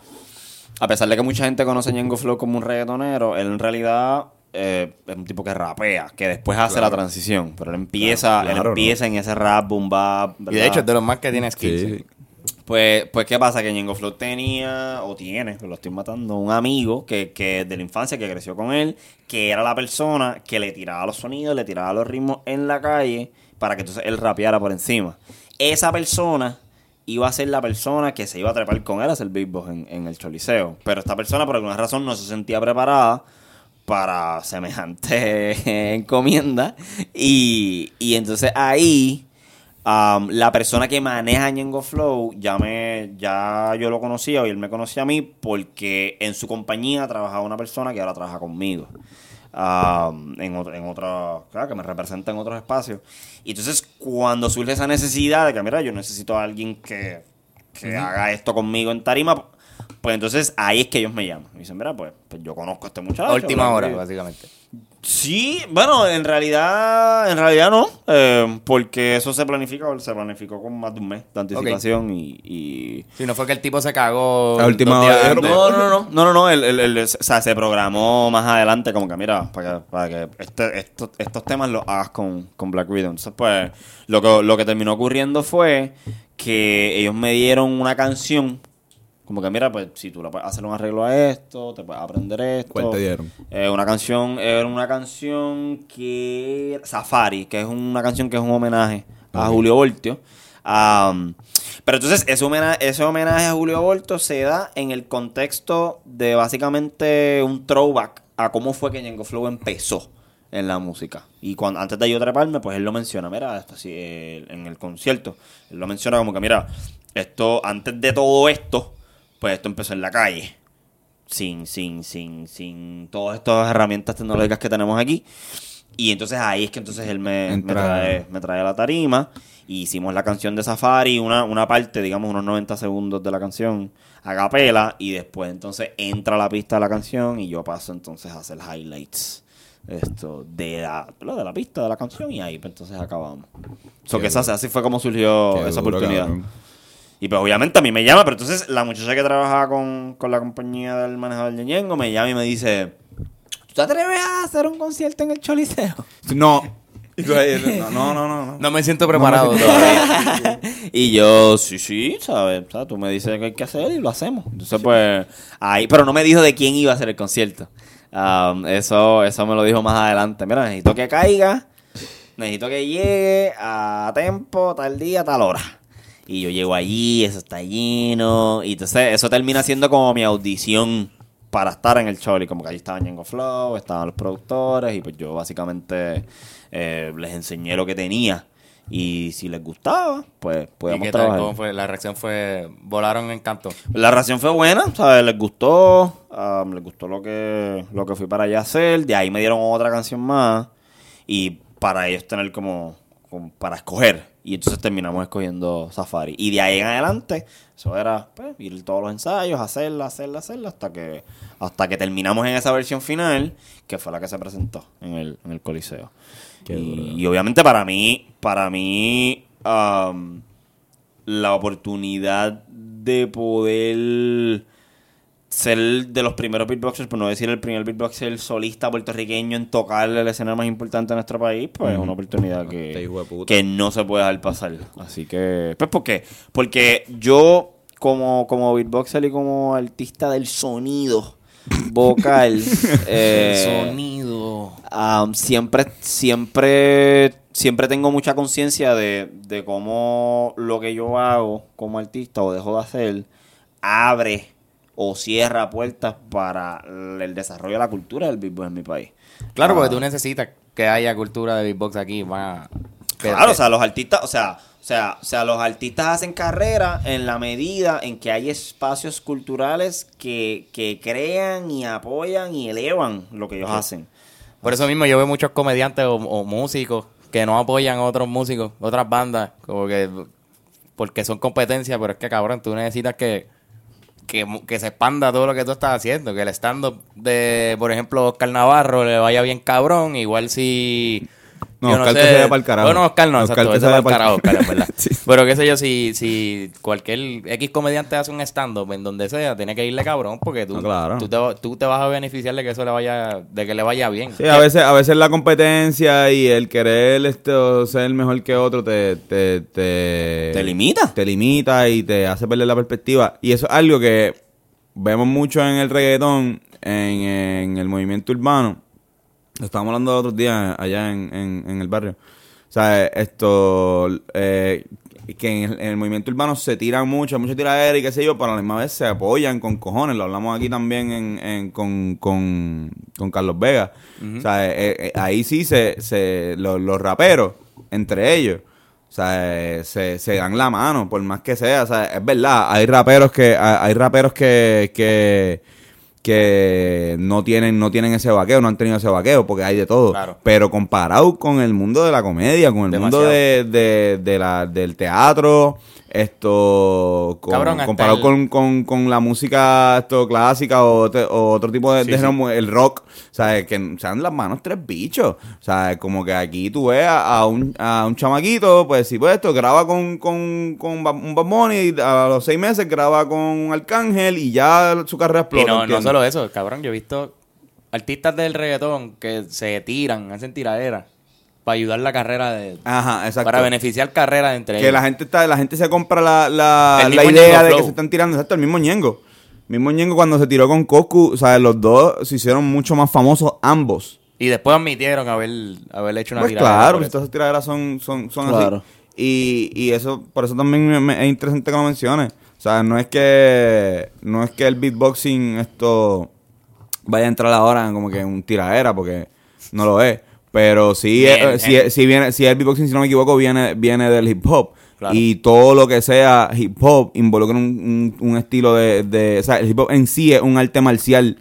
a pesar de que mucha gente conoce a Ñengo Flow como un reggaetonero, él en realidad eh, es un tipo que rapea, que después hace la transición, pero él empieza, Claro, él empieza en ese rap, boom bap, Y de hecho es de los más que tiene skills. Sí. Pues, pues, ¿qué pasa? Que Ñengo Flow tenía, o tiene, lo estoy matando, un amigo que, que de la infancia que creció con él, que era la persona que le tiraba los sonidos, le tiraba los ritmos en la calle para que entonces él rapeara por encima. Esa persona iba a ser la persona que se iba a trepar con él a hacer beatbox en, en el choliseo. Pero esta persona, por alguna razón, no se sentía preparada para semejante encomienda. Y, y entonces ahí Um, la persona que maneja Ñengo Flow, ya, me, ya yo lo conocía y él me conocía a mí porque en su compañía trabajaba una persona que ahora trabaja conmigo. Um, en, otro, en otra, claro, que me representa en otros espacios. Y entonces cuando surge esa necesidad de que, mira, yo necesito a alguien que, que haga esto conmigo en tarima, pues entonces ahí es que ellos me llaman. Me dicen, mira, pues, pues yo conozco a este muchacho. A última hora, bla, bla". básicamente. Sí, bueno, en realidad, en realidad no, eh, porque eso se planifica, se planificó con más de un mes de anticipación y, y- Si no fue que el tipo se cagó. A última hora. no, no, no, no, no, no, no, el, el- el- o sea, se programó más adelante como que mira, para que, para que este- estos, estos temas los hagas con, con Black Widow. Entonces, pues, lo que, lo que terminó ocurriendo fue que ellos me dieron una canción, como que mira, pues, si tú le puedes hacer un arreglo a esto, te puedes aprender esto. ¿Cuál te dieron? Eh, una canción, era una canción que Safari, que es una canción que es un homenaje a Julio Voltio. Am, pero entonces ese homenaje, ese homenaje a Julio Voltio se da en el contexto de básicamente un throwback a cómo fue que Ñengo Flow empezó en la música. Y cuando antes de yo treparme, pues él lo menciona, mira, esto así, eh, en el concierto, él lo menciona como que, mira, esto, antes de todo esto, pues esto empezó en la calle. Sin, sin, sin, sin todas estas herramientas tecnológicas que tenemos aquí. Y entonces ahí es que entonces él me, me trae, me trae a la tarima. Y hicimos la canción de Safari, una, una parte, digamos, unos 90 segundos de la canción, a capela. Y después entonces entra la pista de la canción y yo paso entonces a hacer highlights esto de la, de la pista de la canción y ahí pues, entonces acabamos. So que esa- así fue como surgió Qué esa duro, oportunidad. cabrón. Y pues obviamente a mí me llama, pero entonces la muchacha que trabaja con, con la compañía del manejador de Ñengo me llama y me dice, ¿tú te atreves a hacer un concierto en el Choliseo? No. No, no, no, no. No me siento preparado todavía. y yo, sí, sí, ¿sabes? O sea, tú me dices que hay que hacer y lo hacemos. Entonces pues, ahí, pero no me dijo de quién iba a hacer el concierto. Um, eso, eso me lo dijo más adelante. Mira, necesito que caiga, necesito que llegue a tiempo, tal día, tal hora. Y yo llego allí, eso está lleno. Y entonces eso termina siendo como mi audición para estar en el show. Y como que allí estaba Ñengo Flow, estaban los productores. Y pues yo básicamente eh, les enseñé lo que tenía. Y si les gustaba, pues ¿Y podíamos qué tal? trabajar. ¿Cómo fue? La reacción fue... Volaron en canto. La reacción fue buena, ¿sabes? Les gustó, um, les gustó lo que, lo que fui para allá a hacer. De ahí me dieron otra canción más. Y para ellos tener como, para escoger. Y entonces terminamos escogiendo Safari. Y de ahí en adelante, eso era pues, ir todos los ensayos, hacerla, hacerla, hacerla, hasta que, hasta que terminamos en esa versión final, que fue la que se presentó en el, en el Coliseo. Qué y, duro. y obviamente para mí, para mí, um, la oportunidad de poder ser de los primeros beatboxers, por no decir el primer beatboxer solista puertorriqueño en tocar el escenario más importante de nuestro país, pues es una oportunidad Este que, puta. que no se puede dejar pasar. Así que, pues, ¿por qué? Porque yo, como, como beatboxer y como artista del sonido vocal, eh, Sonido. Um, siempre, siempre, siempre tengo mucha conciencia de, de cómo lo que yo hago como artista o dejo de hacer abre o cierra puertas para el desarrollo de la cultura del beatbox en mi país. Claro, porque Ah, tú necesitas que haya cultura de beatbox aquí. Que- Claro, que- o sea, los artistas, o sea, o sea, o sea, los artistas hacen carrera en la medida en que hay espacios culturales que, que crean y apoyan y elevan lo que ellos hacen. Por eso mismo yo veo muchos comediantes o, o músicos que no apoyan a otros músicos, otras bandas, como que porque son competencias, pero es que cabrón, tú necesitas que, que, que se expanda todo lo que tú estás haciendo, que el stand-up de, por ejemplo, Oscar Navarro le vaya bien cabrón, igual si... No, yo Oscar que se vaya pa'l carajo. Bueno, Oscar no, Oscar exacto, que se va vaya al pa'l carajo, Oscar, en verdad. Sí. Pero qué sé yo, si, si cualquier X comediante hace un stand-up en donde sea, tiene que irle cabrón, porque tú, No, claro. tú, te, va- tú te vas a beneficiar de que eso le vaya, de que le vaya bien. Sí, a veces, a veces la competencia y el querer esto, ser mejor que otro te, te, te, ¿Te limita? te limita y te hace perder la perspectiva. Y eso es algo que vemos mucho en el reggaetón, en, en el movimiento urbano. Lo estábamos hablando otros días allá en, en, en el barrio. O sea, esto, eh, que en el, en el movimiento urbano se tiran mucho, mucho tiradera y qué sé yo, pero a la misma vez se apoyan con cojones. Lo hablamos aquí también en, en- con, con, con Carlos Vega. O sea, eh, eh, ahí sí se, se los, los raperos, entre ellos, o sea, eh, se, se dan la mano, por más que sea. O sea, es verdad, hay raperos que, hay hay raperos que, que, que no tienen, no tienen ese vaqueo, no han tenido ese vaqueo, porque hay de todo. Claro. Pero comparado con el mundo de la comedia, con el mundo de, de, de la, del teatro, esto con- Cabrón, hasta comparado el- con, con, con la música esto clásica o, te- o otro tipo de, Sí, de sí. género, el rock, sea, que se dan las manos tres bichos. O sea, como que aquí tú ves a, a un, a un chamaquito, pues si pues esto, graba con, con, con un Bad Bunny, y a los seis meses graba con un Arcángel y ya su carrera Y explota. no, no ¿entiendes? solo eso, cabrón, yo he visto artistas del reggaetón que se tiran, hacen tiraderas para ayudar la carrera de... Ajá, exacto. Para beneficiar carreras entre que ellos. la gente está, la gente se compra la, la, la idea de que se están tirando, exacto, el mismo Ñengo. Mismo Ñengo cuando se tiró con Coscu, o sea, los dos se hicieron mucho más famosos ambos. Y después admitieron haber, haber hecho una Pues tiradera. claro, pues todas esas tiraderas son, son, son Claro. así. Y, y eso, por eso también me- me- es interesante que lo menciones. O sea, no es que, no es que el beatboxing esto vaya a entrar ahora en como que un tiradera, porque no lo es. Pero sí, Bien, eh, si, gente. si viene, si el beatboxing, si no me equivoco, viene, viene del hip hop. Claro. Y todo lo que sea hip hop involucra un, un- un estilo de, de- O sea, el hip hop en sí es un arte marcial.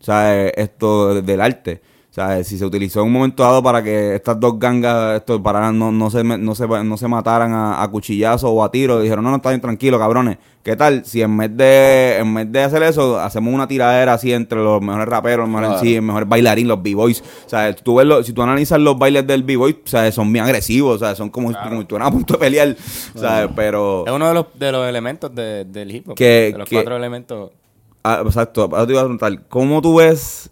O sea, esto del arte. O sea, si se utilizó en un momento dado para que estas dos gangas esto, pararan, no, no, se, no, se, no se mataran a, a cuchillazos o a tiros, dijeron, no, no, está bien tranquilo, cabrones. ¿Qué tal? Si en vez de en vez de hacer eso, hacemos una tiradera así entre los mejores raperos, los mejores Claro. MC, el mejor bailarín, los b-boys. O sea, tú ves lo- si tú analizas los bailes del b-boy, o sea, son bien agresivos, o sea, son como, como si estuvieran a punto de pelear, o sea, pero... Es uno de los, de los elementos de- del hip hop. Que- de los que- cuatro elementos. Ah, exacto, ahora te iba a preguntar, ¿cómo tú ves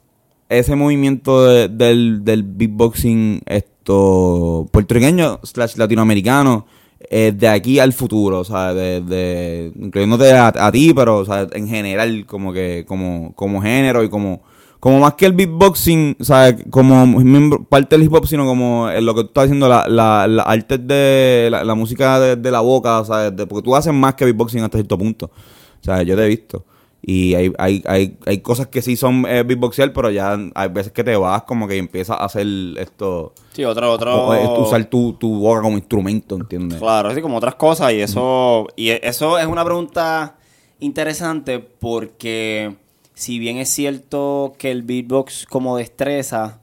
ese movimiento de- del, del beatboxing esto puertorriqueño slash latinoamericano eh, de aquí al futuro? O sea, de, de- incluyéndote a, a ti, pero o sea, en general, como que, como, como género y como, como más que el beatboxing, o sea, como parte del hip hop, sino como lo que tú estás haciendo, la, la, la arte de la, música de, la boca, o sea, porque tú haces más que beatboxing hasta cierto punto. O sea, yo te he visto. Y hay, hay, hay, hay cosas que sí son eh, beatboxear, pero ya hay veces que te vas como que empiezas a hacer esto, Sí, otro, otro... eh, usar tu, tu boca como instrumento, ¿entiendes? Claro, así como otras cosas y eso y e- eso es una pregunta interesante porque si bien es cierto que el beatbox como destreza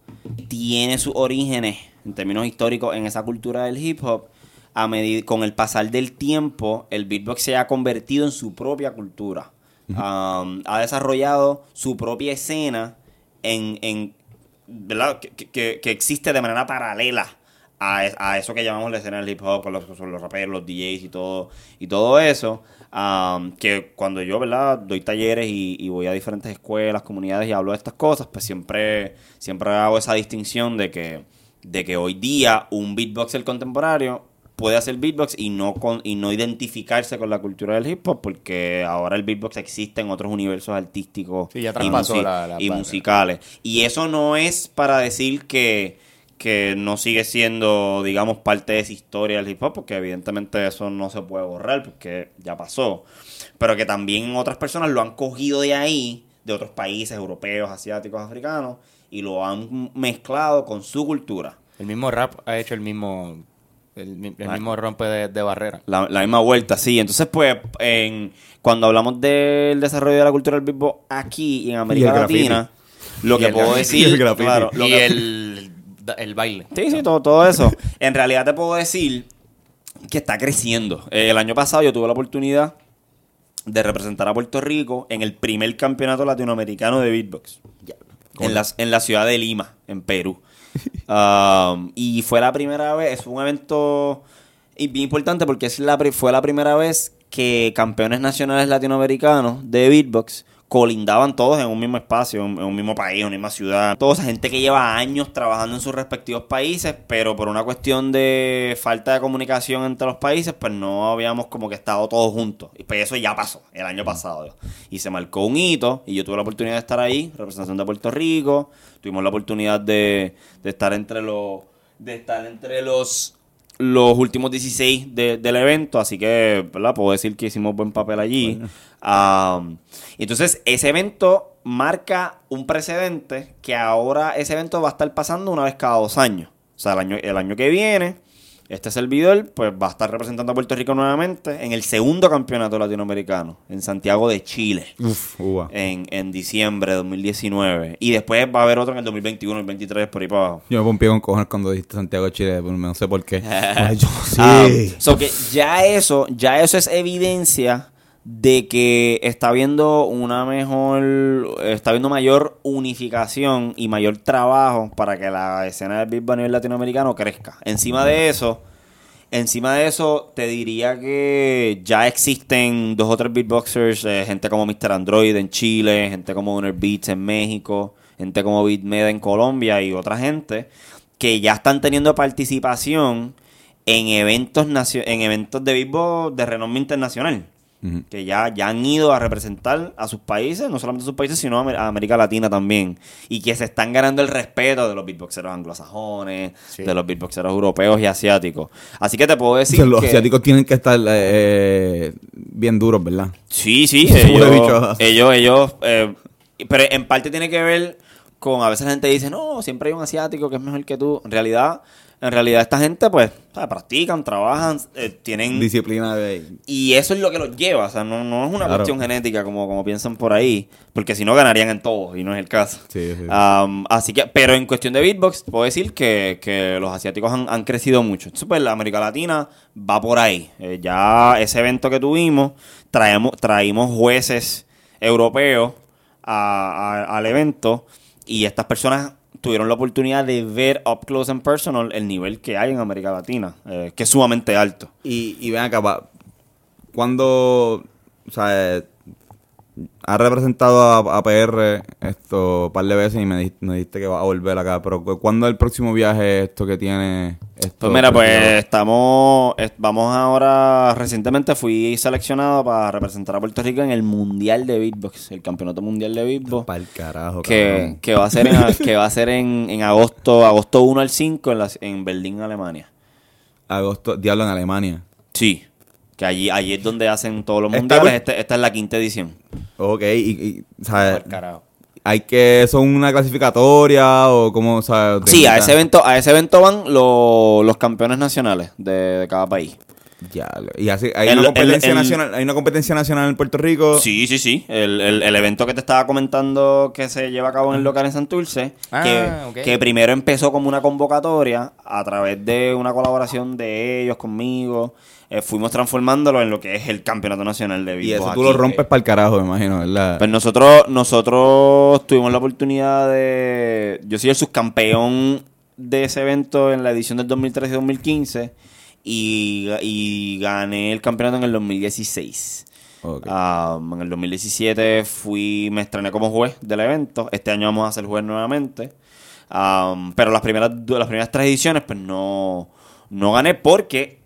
tiene sus orígenes en términos históricos en esa cultura del hip hop, a medida con el pasar del tiempo el beatbox se ha convertido en su propia cultura. Um, ha desarrollado su propia escena en, en ¿verdad? Que, existe de manera paralela a, es- a eso que llamamos la escena del hip hop, con los, los raperos, los DJs y todo, y todo eso. que cuando yo, ¿verdad? Doy talleres y, y voy a diferentes escuelas, comunidades y hablo de estas cosas, pues siempre, siempre hago esa distinción de que, de que hoy día un beatboxer contemporáneo puede hacer beatbox y no con, y no identificarse con la cultura del hip hop porque ahora el beatbox existe en otros universos artísticos Sí, ya y, la- la y musicales. Y eso no es para decir que, que no sigue siendo, digamos, parte de esa historia del hip hop, porque evidentemente eso no se puede borrar porque ya pasó. Pero que también otras personas lo han cogido de ahí, de otros países europeos, asiáticos, africanos, y lo han mezclado con su cultura. El mismo rap ha hecho el mismo el, Ah. mismo rompe de, de barrera. La, la misma vuelta, sí. Entonces, pues, en, cuando hablamos del desarrollo de la cultura del beatbox aquí y en América graffiti. Latina, lo que puedo decir, Y el graffiti. claro, lo y que- el, el baile. Sí, sí, todo, todo eso. En realidad te puedo decir que está creciendo. Eh, el año pasado yo tuve la oportunidad de representar a Puerto Rico en el primer campeonato latinoamericano de beatbox. En la, en la ciudad de Lima, en Perú. Um, y fue la primera vez, fue un evento bien importante porque es la, fue la primera vez que campeones nacionales latinoamericanos de beatbox colindaban todos en un mismo espacio, en un mismo país, en una misma ciudad. Toda esa gente que lleva años trabajando en sus respectivos países, pero por una cuestión de falta de comunicación entre los países, pues no habíamos como que estado todos juntos. Y pues eso ya pasó el año pasado. Y se marcó un hito, y yo tuve la oportunidad de estar ahí, representación de Puerto Rico. Tuvimos la oportunidad de, estar entre los de estar entre los los últimos 16 de- del evento, así que, ¿verdad? Puedo decir que hicimos buen papel allí. Am, entonces, ese evento marca un precedente que ahora ese evento va a estar pasando una vez cada dos años. O sea, el año, el año que viene, este servidor, pues va a estar representando a Puerto Rico nuevamente en el segundo campeonato latinoamericano, en Santiago de Chile Uf, en, en diciembre de 2019. Y después va a haber otro en el 2021, el 23, por ahí para abajo. Yo me pompié con cojones cuando dijiste Santiago de Chile, pero no sé por qué. Ay, yo sí. Ah, so que ya eso, ya eso es evidencia de que está habiendo una mejor, está habiendo mayor unificación y mayor trabajo para que la escena del beatbox a nivel latinoamericano crezca. Encima de eso, encima de eso, te diría que ya existen dos o tres beatboxers, eh, gente como Mr. Android en Chile, gente como Owner Beats en México, gente como Beatmed en Colombia y otra gente que ya están teniendo participación en eventos en eventos de beatbox de renombre internacional Que ya, ya han ido a representar a sus países, no solamente a sus países, sino a, América Latina también. Y que se están ganando el respeto de los beatboxeros anglosajones, Sí. de los beatboxeros europeos y asiáticos. Así que te puedo decir O sea, los que... asiáticos tienen que estar eh, bien duros, ¿verdad? Sí, sí, ellos, ellos, ellos, eh, pero en parte tiene que ver con, a veces la gente dice, no, siempre hay un asiático que es mejor que tú. En realidad, en realidad esta gente pues ¿sabes? practican, trabajan, eh, tienen... Disciplina de... Y eso es lo que los lleva, o sea, no, no es una Claro. cuestión genética como, como piensan por ahí, porque si no ganarían en todo, y no es el caso. Sí, sí. Um, así que, pero en cuestión de beatbox, puedo decir que, que los asiáticos han, han crecido mucho. Entonces, pues la América Latina va por ahí. Eh, ya ese evento que tuvimos, traemos, traímos jueces europeos a- a- al evento y estas personas tuvieron la oportunidad de ver up close and personal el nivel que hay en América Latina, eh, que es sumamente alto. Y, y ven acá, cuando, o sea, ha representado a, a PR esto un par de veces y me, di- me dijiste que va a volver acá, pero cu- ¿cuándo es el próximo viaje esto que tiene? Esto, Pues mira, pues estamos, est- vamos ahora, recientemente fui seleccionado para representar a Puerto Rico en el Mundial de Beatbox, el Campeonato Mundial de Beatbox, Para el carajo, que, que va a ser en, que va a ser en, en agosto, agosto 1 al 5 en, las- en Berlín, Alemania. Agosto, Diablo en Alemania. Sí, que allí, allí es donde hacen todos los mundiales, este- esta es la quinta edición. Ok, y, carajo. hay que, ¿son una clasificatoria o cómo, te Sí, a ese evento, a ese evento van los, los campeones nacionales de, de cada país. Ya, y así, hay El- una competencia el- el- nacional, hay una competencia nacional en Puerto Rico. Sí, sí, sí. El, evento que te estaba comentando que se lleva a cabo en el local en Santurce, Ah, que, que primero empezó como una convocatoria a través de una colaboración de ellos conmigo. eh, fuimos transformándolo en lo que es el campeonato nacional de Y beatbox eso tú aquí. lo rompes para el carajo, me imagino, ¿verdad? Pues nosotros, nosotros tuvimos la oportunidad de. Yo soy el subcampeón de ese evento en la edición del 2013 y 2015 y, gané el campeonato en el 2016. Ok. Um, en el 2017 fui, me estrené como juez del evento. Este año vamos a ser juez nuevamente. Um, pero las primeras, las primeras tres ediciones, pues no, no gané porque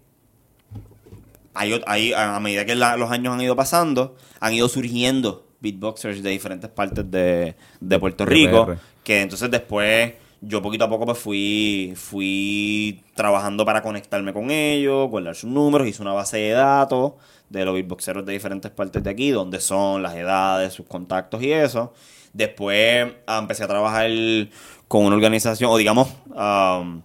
hay, hay- a medida que la- los años han ido pasando, han ido surgiendo beatboxers de diferentes partes de, de Puerto Rico. PR. Que entonces después yo poquito a poco pues fui, fui trabajando para conectarme con ellos, guardar sus números, hice una base de datos de los beatboxeros de diferentes partes de aquí, donde son las edades, sus contactos y eso. Después ah, empecé a trabajar con una organización, o digamos, um,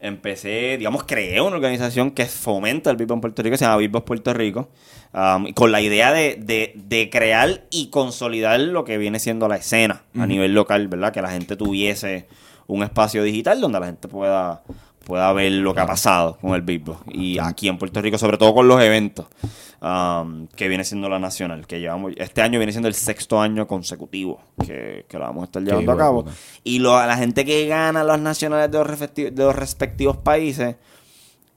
empecé, digamos, creé una organización que fomenta el beatbox en Puerto Rico, se llama Beatbox Puerto Rico, um, y con la idea de, de- de crear y consolidar lo que viene siendo la escena a nivel local, ¿verdad? Que la gente tuviese un espacio digital donde la gente pueda, pueda ver lo que ha pasado con el beatbox. Y aquí en Puerto Rico, sobre todo con los eventos, um, que viene siendo la nacional, que llevamos, este año viene siendo el sexto año consecutivo que, que lo vamos a estar llevando a cabo. Y lo- la gente que gana las nacionales de los, respecti- de los respectivos países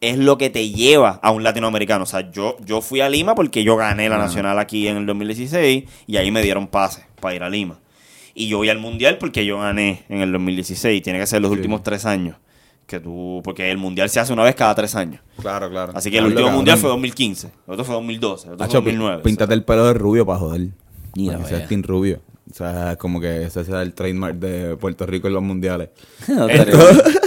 es lo que te lleva a un latinoamericano. O sea, yo, yo fui a Lima porque yo gané la nacional aquí en el 2016 y ahí me dieron pase para ir a Lima. Y yo voy al mundial porque yo gané en el 2016. Tiene que ser los últimos tres años. Que tú, porque el mundial se hace una vez cada tres años. Claro, claro. Así que el último mundial fue 2015. El otro fue 2012. El otro Hacho, fue 2009. Píntate el pelo de rubio para joder. Mira, para que seas team rubio. O sea, como que ese sea el trademark de Puerto Rico en los mundiales. El,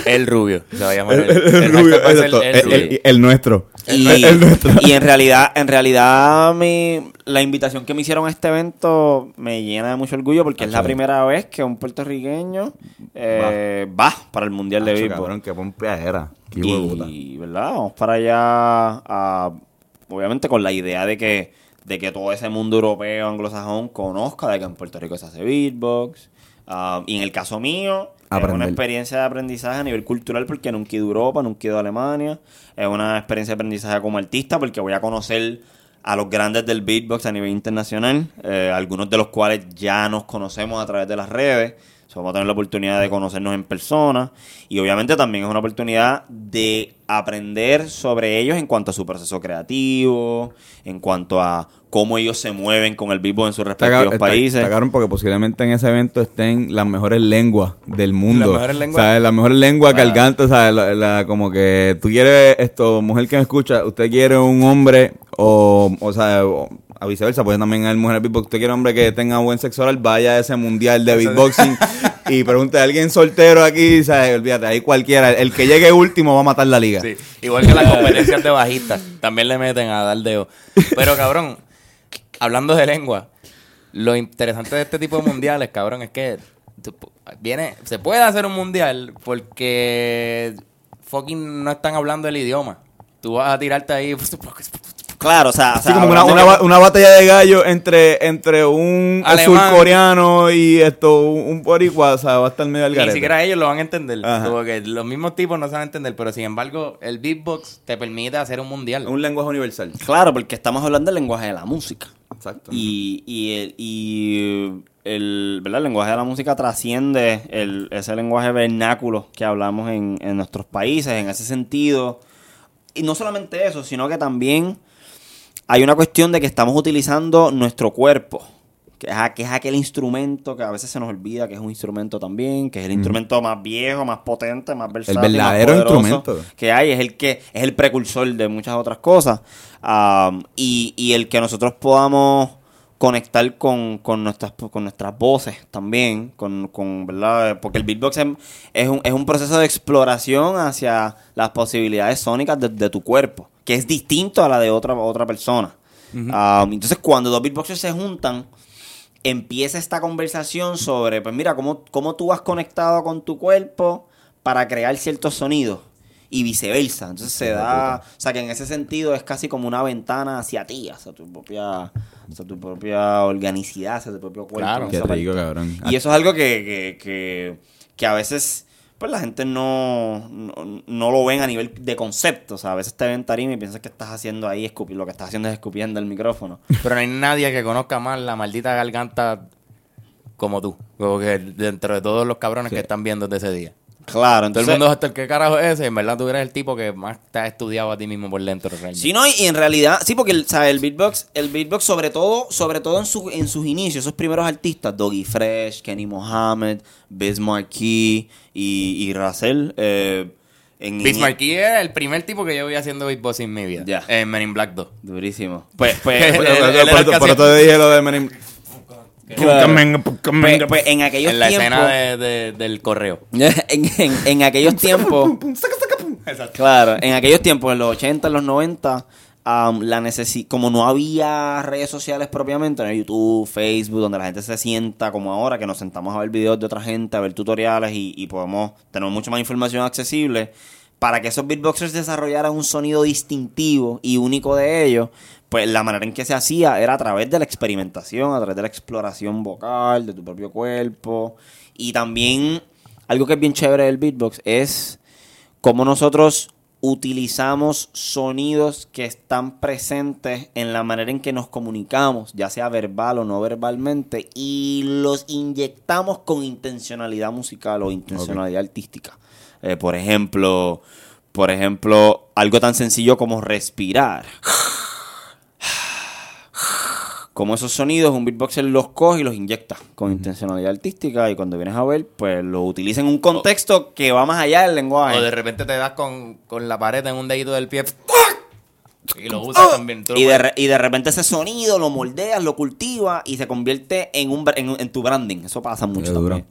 el rubio. Se va a llamar el, El, el rubio, hashtag va a ser exacto, el nuestro. Y, El- el nuestro. y en realidad, en realidad mi, la invitación que me hicieron a este evento me llena de mucho orgullo porque es la primera vez que un puertorriqueño eh, va. para el Mundial de Béisbol. cabrón, qué pompea era. Y, ¿verdad? Vamos para allá, a- obviamente con la idea de que, de que todo ese mundo europeo, anglosajón, conozca de que en Puerto Rico se hace beatbox. Ah, y en el caso mío, es una experiencia de aprendizaje a nivel cultural porque nunca he ido a Europa, nunca he ido a Alemania. Es una experiencia de aprendizaje como artista porque voy a conocer a los grandes del beatbox a nivel internacional, eh, algunos de los cuales ya nos conocemos a través de las redes. So, vamos a tener la oportunidad de conocernos en persona y obviamente también es una oportunidad de aprender sobre ellos en cuanto a su proceso creativo, en cuanto a cómo ellos se mueven con el beatbox en sus respectivos está- países. está cabrón porque posiblemente en ese evento estén las mejores lenguas del mundo. Las mejores lenguas. O sea, las mejores lenguas Ah. cargantes, o sea, la, la- como que tú quieres, esto, mujer que me escucha, usted quiere un hombre o, o sea, o a viceversa, pues también hay mujeres beatbox, usted quiere un hombre que tenga buen sexo oral, vaya a ese mundial de beatboxing y pregunte a alguien soltero aquí, ¿sabes? Olvídate, ahí cualquiera, el que llegue último va a matar la liga. Sí, igual que las competencias de bajistas, también le meten a dar dedo. Pero cabrón, hablando de lengua, lo interesante de este tipo de mundiales, cabrón, es que viene, se puede hacer un mundial porque fucking no están hablando el idioma. Tú vas a tirarte ahí. Claro, o sea, o Así sea, como una, una, batalla de gallo entre, entre un Alemán. surcoreano y esto, un, boricua, o sea, va a estar medio al Ni siquiera ellos lo van a entender. Ajá. Como que los mismos tipos no saben entender, pero sin embargo, el beatbox te permite hacer un mundial. Un lenguaje universal. Claro, porque estamos hablando del lenguaje de la música. Exacto. Y, y, el, y el, ¿verdad? el lenguaje de la música trasciende el, ese lenguaje vernáculo que hablamos en, en nuestros países, en ese sentido. Y no solamente eso, sino que también hay una cuestión de que estamos utilizando nuestro cuerpo, que es, a- que es aquel instrumento que a veces se nos olvida que es un instrumento también, que es el instrumento más viejo, más potente, más versátil, más verdadero instrumento. que hay, es el que es el precursor de muchas otras cosas. Y, y el que nosotros podamos conectar con, con nuestras con nuestras voces también, con, con ¿verdad? Porque el beatbox es, es un, es un proceso de exploración hacia las posibilidades sónicas de, de tu cuerpo, que es distinto a la de otra, otra persona. Am, entonces, cuando dos beatboxers se juntan, empieza esta conversación sobre, pues mira, cómo, cómo tú has conectado con tu cuerpo para crear ciertos sonidos y viceversa. Entonces se da, o sea que en ese sentido es casi como una ventana hacia ti, hacia tu propia, hacia tu propia organicidad, hacia tu propio cuerpo. Claro. Qué rico, cabrón. Y eso es algo que, que, que, que a veces pues la gente no, no, no lo ven a nivel de concepto. O sea, a veces te ven tarima y piensas que estás haciendo ahí, escupi- lo que estás haciendo es escupiendo el micrófono. Pero no hay nadie que conozca más la maldita garganta como tú. Como que dentro de todos los cabrones que están viendo desde ese día. Claro, Todo entonces... el mundo hasta el que carajo es ese. En verdad tú eres el tipo que más te has estudiado a ti mismo por dentro. realmente. Sí, no, y en realidad, sí, porque el, ¿sabes? el beatbox, el beatbox sobre todo, sobre todo en, su, en sus inicios, esos primeros artistas, Doggy Fresh, Kenny Mohammed, Biz Marquis y, y Russell, eh, en Biz Markie es el primer tipo que yo vi haciendo beatbox en mi vida. Ya. En Men in Black 2. Durísimo. Pues, pues, Él- Por, él- por- era por- dije lo de Menin. Claro. pues, pues, en aquellos En la tiempos... escena de- de- del correo. en, en- en aquellos tiempos... Claro, en aquellos tiempos, en los 80, en los 90, am, la necesi como no había redes sociales propiamente, había YouTube, Facebook, donde la gente se sienta como ahora, que nos sentamos a ver videos de otra gente, a ver tutoriales y, y podemos tener mucha más información accesible, para que esos beatboxers desarrollaran un sonido distintivo y único de ellos, pues la manera en que se hacía era a través de la experimentación, a través de la exploración vocal, de tu propio cuerpo, y también algo que es bien chévere del beatbox es cómo nosotros utilizamos sonidos que están presentes en la manera en que nos comunicamos, ya sea verbal o no verbalmente, y los inyectamos con intencionalidad musical o intencionalidad artística. Eh, por ejemplo, por ejemplo, algo tan sencillo como respirar. Como esos sonidos, un beatboxer los coge y los inyecta con intencionalidad artística y cuando vienes a ver, pues lo utiliza en un contexto que va más allá del lenguaje. O de repente te das con, con la pared en un dedito del pie. Y lo usas también. Tú Y de, re- y de repente ese sonido lo moldeas, lo cultivas y se convierte en, un, en, en tu branding. Eso pasa mucho también.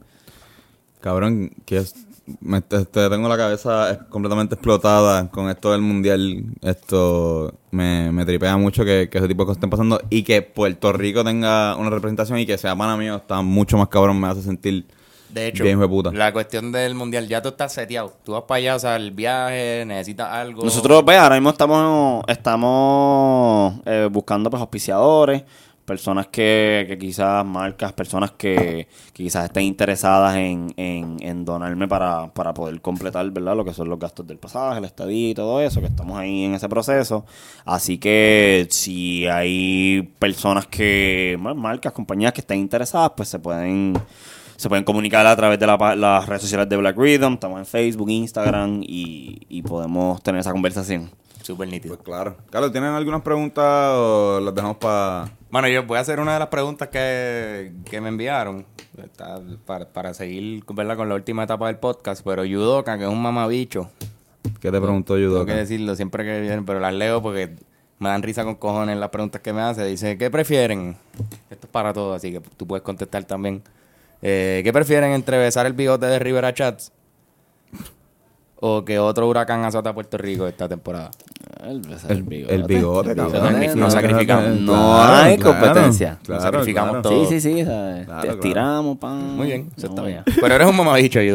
Cabrón, que es, me, te- te tengo la cabeza completamente explotada con esto del mundial. Esto me, me tripea mucho que, que ese tipo de cosas estén pasando y que Puerto Rico tenga una representación y que sea pana mío está mucho más cabrón, me hace sentir De hecho, bien puta. la cuestión del mundial, ya tú estás seteado. Tú vas para allá, o sea, el viaje, necesitas algo. Nosotros, ve, ahora mismo estamos, estamos eh, buscando pues auspiciadores, personas que, que quizás, marcas, personas que, quizás estén interesadas en, en, donarme para, para poder completar, ¿verdad? Lo que son los gastos del pasaje, la estadía y todo eso, que estamos ahí en ese proceso. Así que si hay personas que, marcas, compañías que estén interesadas, pues se pueden se pueden comunicar a través de la las redes sociales de Black Rhythm. Estamos en Facebook, Instagram y podemos tener esa conversación. Súper nítido. Pues claro. Carlos, ¿tienen algunas preguntas o las dejamos para... Bueno, yo voy a hacer una de las preguntas que, que me enviaron para, para seguir ¿verdad? con la última etapa del podcast. Pero Yudoka, que es un mamabicho, ¿Qué te preguntó tengo Yudoka? que decirlo siempre que vienen, pero las leo porque me dan risa con cojones las preguntas que me hace. Dice, ¿qué prefieren? Esto es para todos, así que tú puedes contestar también. Eh, ¿Qué prefieren entre besar el bigote de Rivera Chats o que otro huracán azota a Puerto Rico esta temporada? El, El, el bigote, El cabrón. bigote, nos sacrificamos. No hay competencia. Claro, Nos sacrificamos claro. todos. Sí, sí, sí. ¿sabes? Claro, Te claro. tiramos, pan. Muy bien, eso está No, bien. Pero eres un mamabicho, yo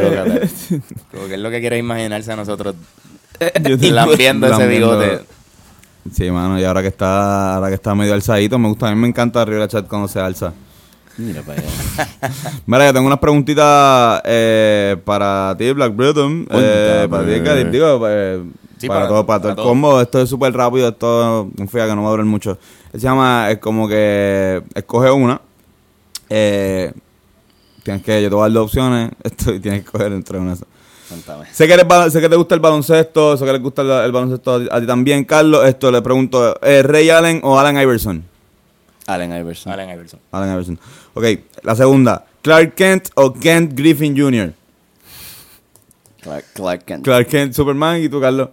Porque es lo que quiere imaginarse a nosotros lambiendo ese bigote. Sí, mano, y ahora que está ahora que está medio alzadito, me gusta, a mí me encanta Rivera Chat cuando se alza. Mira para allá. Mira, yo tengo unas preguntitas eh, para ti, Black Rhythm. Eh, para ti, Edgar, digo, eh, Sí, para, para- todo, para todo el combo. Esto es súper rápido, esto confía que no va a durar mucho. Se llama, es como que escoge una. Eh, tienes que, yo te voy a dar dos opciones esto, y tienes que escoger entre una. Cuéntame. Sé que, eres ba- sé que te gusta el baloncesto, sé que les gusta el, el baloncesto a ti, a ti también, Carlos. Esto le pregunto, ¿eh, ¿Ray Allen o Alan Iverson? Allen Iverson. Allen Iverson. Alan Iverson. Ok, la segunda, ¿Clark Kent o Kent Griffin Jr.? Clark, Clark Kent. Clark Kent, Superman y tú, Carlos.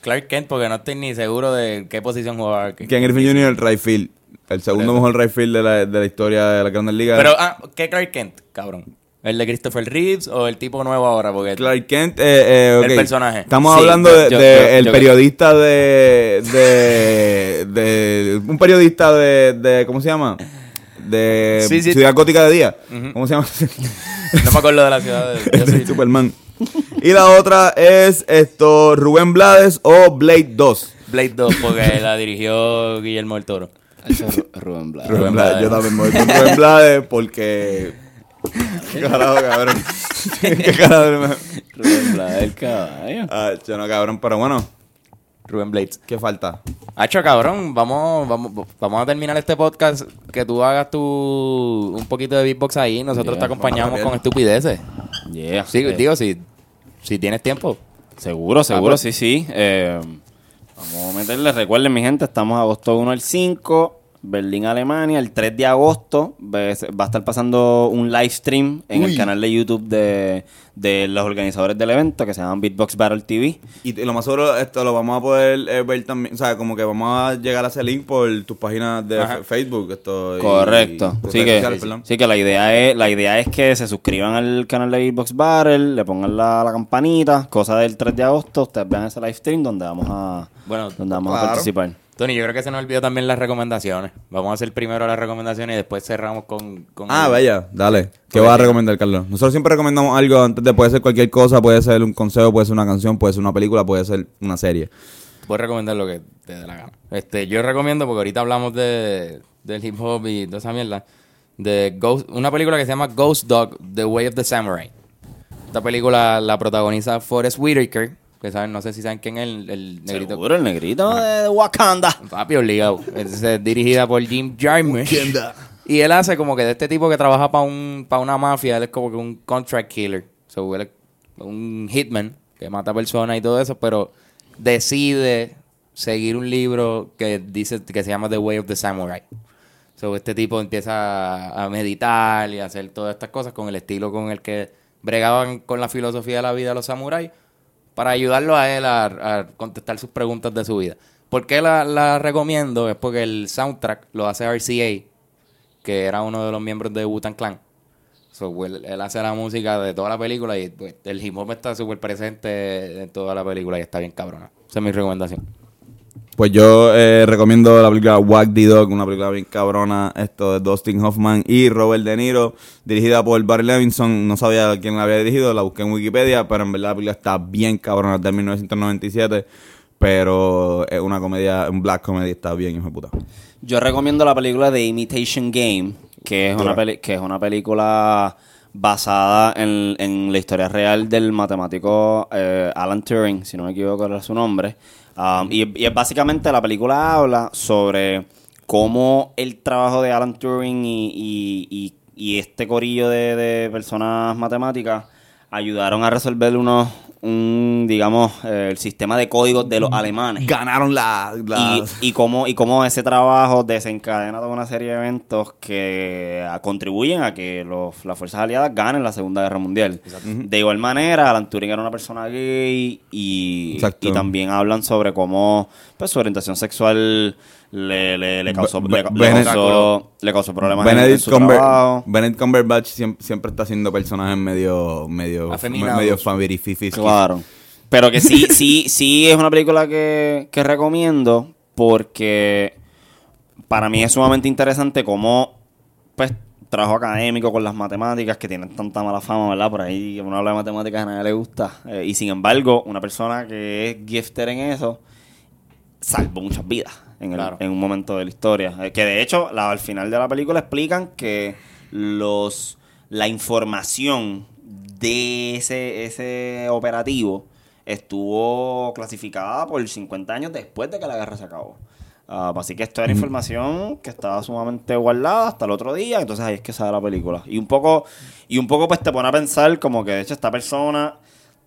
Clark Kent, porque no estoy ni seguro de qué posición jugaba. Kent Griffin Jr., el right field. El segundo mejor right field de la, de la historia de la Grandes Ligas. Pero, ah, ¿qué Clark Kent, cabrón? ¿El de Christopher Reeves o el tipo nuevo ahora? Porque Clark Kent, eh, eh, El personaje. Estamos Sí, hablando yo- de, de yo- el yo- periodista de, de, de- Un periodista de, de. ¿Cómo se llama? De Sí, sí. Ciudad Gótica de Día. ¿Cómo se llama? no me acuerdo de la ciudad de... Yo soy- Superman. Y la otra es esto: Rubén Blades o Blade 2. Blade 2, porque la dirigió Guillermo del Toro. Es Rubén Blades. Rubén Rubén Blades. Blades. Yo también me voy con Rubén Blades porque. ¿Qué carajo, cabrón? ¿Qué carajo? Rubén Blades, el caballo. Ah, yo no, cabrón, pero bueno, Rubén Blades. ¿qué falta? Hacho, cabrón, vamos, vamos, vamos a terminar este podcast. Que tú hagas tu un poquito de beatbox ahí. Nosotros Yeah, te acompañamos con estupideces. Yeah. Sí, Eh, digo, si, si tienes tiempo. Seguro, seguro, pues. sí, sí. Eh, vamos a meterle, recuerden mi gente, estamos agosto 1 al 5, Berlín, Alemania, el 3 de agosto va a estar pasando un live stream en Uy. el canal de YouTube de, de los organizadores del evento que se llama Beatbox Battle TV. Y lo más seguro, esto lo vamos a poder eh, ver también, o sea, como que vamos a llegar a ese link por tus páginas de Ajá. Facebook. Esto, y- Correcto. y tus Sí que, sí que la idea es la idea es que se suscriban al canal de Beatbox Battle, le pongan la, la campanita, cosa del 3 de agosto, ustedes vean ese live stream donde vamos a Bueno, donde vamos a participar. Tony, yo creo que se nos olvidó también las recomendaciones. Vamos a hacer primero las recomendaciones y después cerramos con... con Ah, el- bella, dale. ¿Qué vas a recomendar, Carlos? Nosotros siempre recomendamos algo antes de, puede ser cualquier cosa, puede ser un consejo, puede ser una canción, puede ser una película, puede ser una serie. Puedes recomendar lo que te dé la gana. Este, yo recomiendo, porque ahorita hablamos de, del hip hop y toda esa mierda, de Ghost, una película que se llama Ghost Dog, The Way of the Samurai. Esta película la protagoniza Forrest Whitaker, que saben, no sé si saben quién es el, el negrito. Seguro, el negrito de Wakanda. Papi obligado. Es dirigida por Jim Jarmusch. Y él hace como que de este tipo que trabaja para un, para una mafia, él es como que un contract killer. So, él es un hitman que mata personas y todo eso, pero decide seguir un libro que dice que se llama The Way of the Samurai. So, este tipo empieza a, a meditar y a hacer todas estas cosas con el estilo con el que bregaban con la filosofía de la vida los samuráis para ayudarlo a él a, contestar sus preguntas de su vida. ¿Por qué la, recomiendo? Es porque el soundtrack lo hace RCA, que era uno de los miembros de Wu-Tang Clan. So, él, él hace la música de toda la película y pues, el hip hop está súper presente en toda la película y está bien cabrona. Esa es mi recomendación. Pues yo eh, recomiendo la película Wack the Dog, una película bien cabrona, esto de Dustin Hoffman y Robert De Niro, dirigida por Barry Levinson. No sabía quién la había dirigido, la busqué en Wikipedia, pero en verdad la película está bien cabrona, es de 1997, pero es una comedia, un black comedy, está bien, hijo de puta. Yo recomiendo la película The Imitation Game, que es una, peli- que es una película basada en, en la historia real del matemático eh, Alan Turing, si no me equivoco era su nombre. Um, y, y es básicamente la película habla sobre cómo el trabajo de Alan Turing y, y- y- este corillo de, de personas matemáticas ayudaron a resolver unos, un, digamos, eh, el sistema de códigos de los alemanes. Ganaron la... la- Y, y cómo, y cómo ese trabajo desencadena toda una serie de eventos que ah, contribuyen a que los, las fuerzas aliadas ganen la Segunda Guerra Mundial. De igual manera, Alan Turing era una persona gay y, Exacto. y también hablan sobre cómo pues, su orientación sexual le, le, le causó, le, Benedict- causó, le causó problemas en- en, Benedict, su Cumber- trabajo. Benedict Cumberbatch siempre, siempre está haciendo personajes medio medio Afeminados. medio fifis. Claro. Pero que sí, sí, sí es una película que, que recomiendo porque para mí es sumamente interesante cómo, pues, trabajo académico con las matemáticas que tienen tanta mala fama, ¿verdad? Por ahí uno habla de matemáticas a nadie le gusta. Eh, y sin embargo, una persona que es gifted en eso salvó muchas vidas en, el- Claro. en un momento de la historia. Eh, que de hecho, la- al final de la película explican que los la información de ese, ese operativo estuvo clasificada por 50 años después de que la guerra se acabó. Ah, así que esto era información que estaba sumamente guardada hasta el otro día, entonces ahí es que sale la película. Y un poco, y un poco pues te pone a pensar como que de hecho esta persona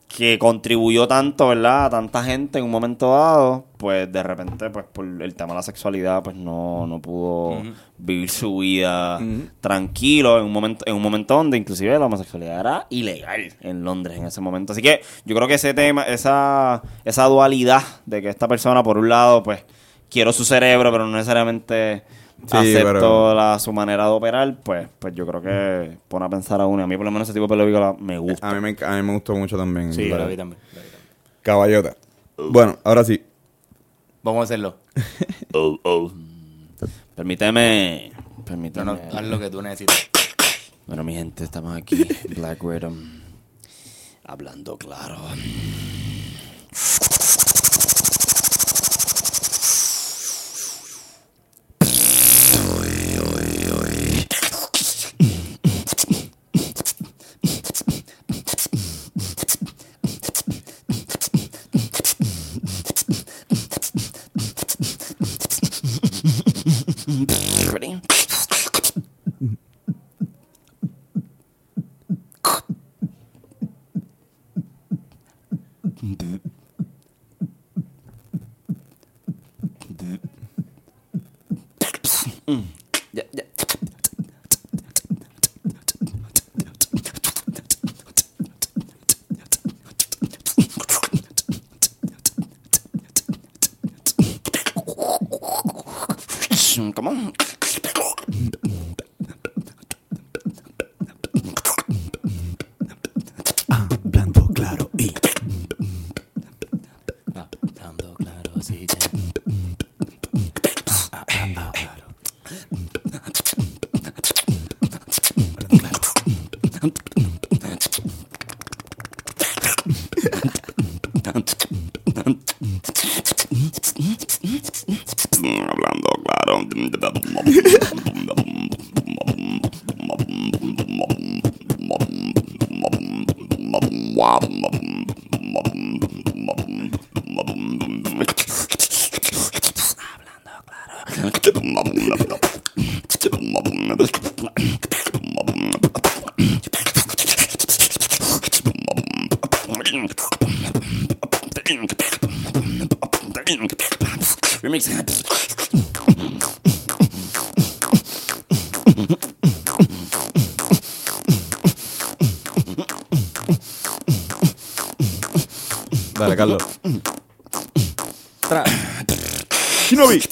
que contribuyó tanto, ¿verdad? A tanta gente en un momento dado, pues de repente, pues por el tema de la sexualidad, pues no, no pudo vivir su vida tranquilo en un momento, en un momento donde inclusive la homosexualidad era ilegal en Londres en ese momento. Así que yo creo que ese tema, esa, esa dualidad de que esta persona, por un lado, pues quiero su cerebro, pero no necesariamente Sí, acepto pero- la, su manera de operar, pues, pues yo creo que pone a pensar a uno. A mí por lo menos ese tipo de película me gusta. A mí, me, a mí me gustó mucho también. Sí, la- vi también. la vi también. Caballota. Bueno, ahora sí. Vamos a hacerlo. Oh, oh. Permíteme. No, Permíteme. no, haz lo que tú necesites. Bueno, mi gente, estamos aquí. Black Widow. Hablando claro.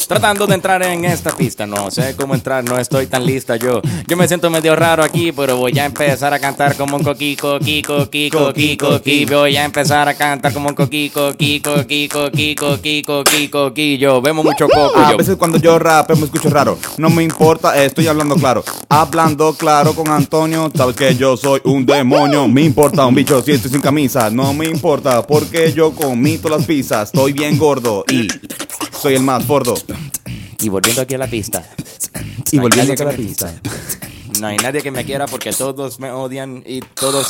Tratando de entrar en esta pista, no sé cómo entrar, no estoy tan lista yo. Yo me siento medio raro aquí, pero voy a empezar a cantar como un coquico, kiko, kiko, kiko, ki. Voy a empezar a cantar como un coquico, kiko, kiko, kiko, kiko, kiko, ki. Yo vemos mucho coco, A veces cuando yo rapeo me escucho raro. No me importa, eh, estoy hablando claro. Hablando claro con Antonio, sabes que yo soy un demonio. Me importa un bicho si estoy sin camisa. No me importa porque yo comí todas las pizzas. Estoy bien gordo y soy el más gordo. Y volviendo aquí a la pista. Y No volviendo aquí a la me- pista. No hay nadie que me quiera porque todos me odian y todos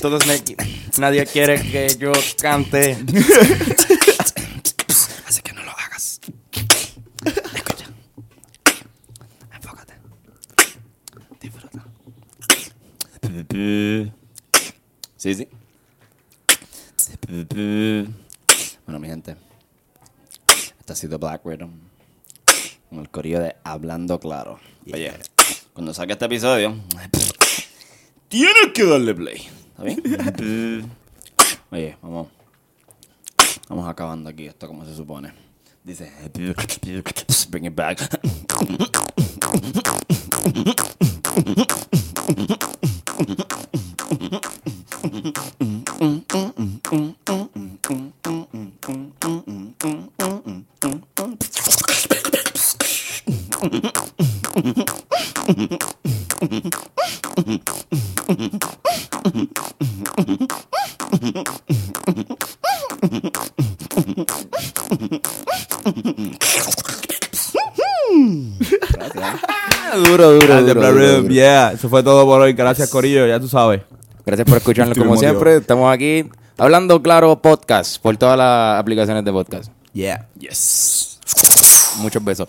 todos me nadie quiere que yo cante. Así que no lo hagas. Escucha. Enfócate. Disfruta. Sí, sí. Bueno, mi gente. Este ha sido Black Widow. Con el corillo de Hablando Claro. Oye, cuando saque este episodio, tienes que darle play. ¿Está bien? Oye, vamos. Vamos acabando aquí esto como se supone. Dice, bring it back. Duro, duro, Gracias, duro, Black duro, Rhythm. duro. Yeah, eso fue todo por hoy. Gracias, Corillo, ya tú sabes. Gracias por escucharnos como siempre. Estamos aquí hablando claro podcast por todas las aplicaciones de podcast. Yeah. Yes. Muchos besos.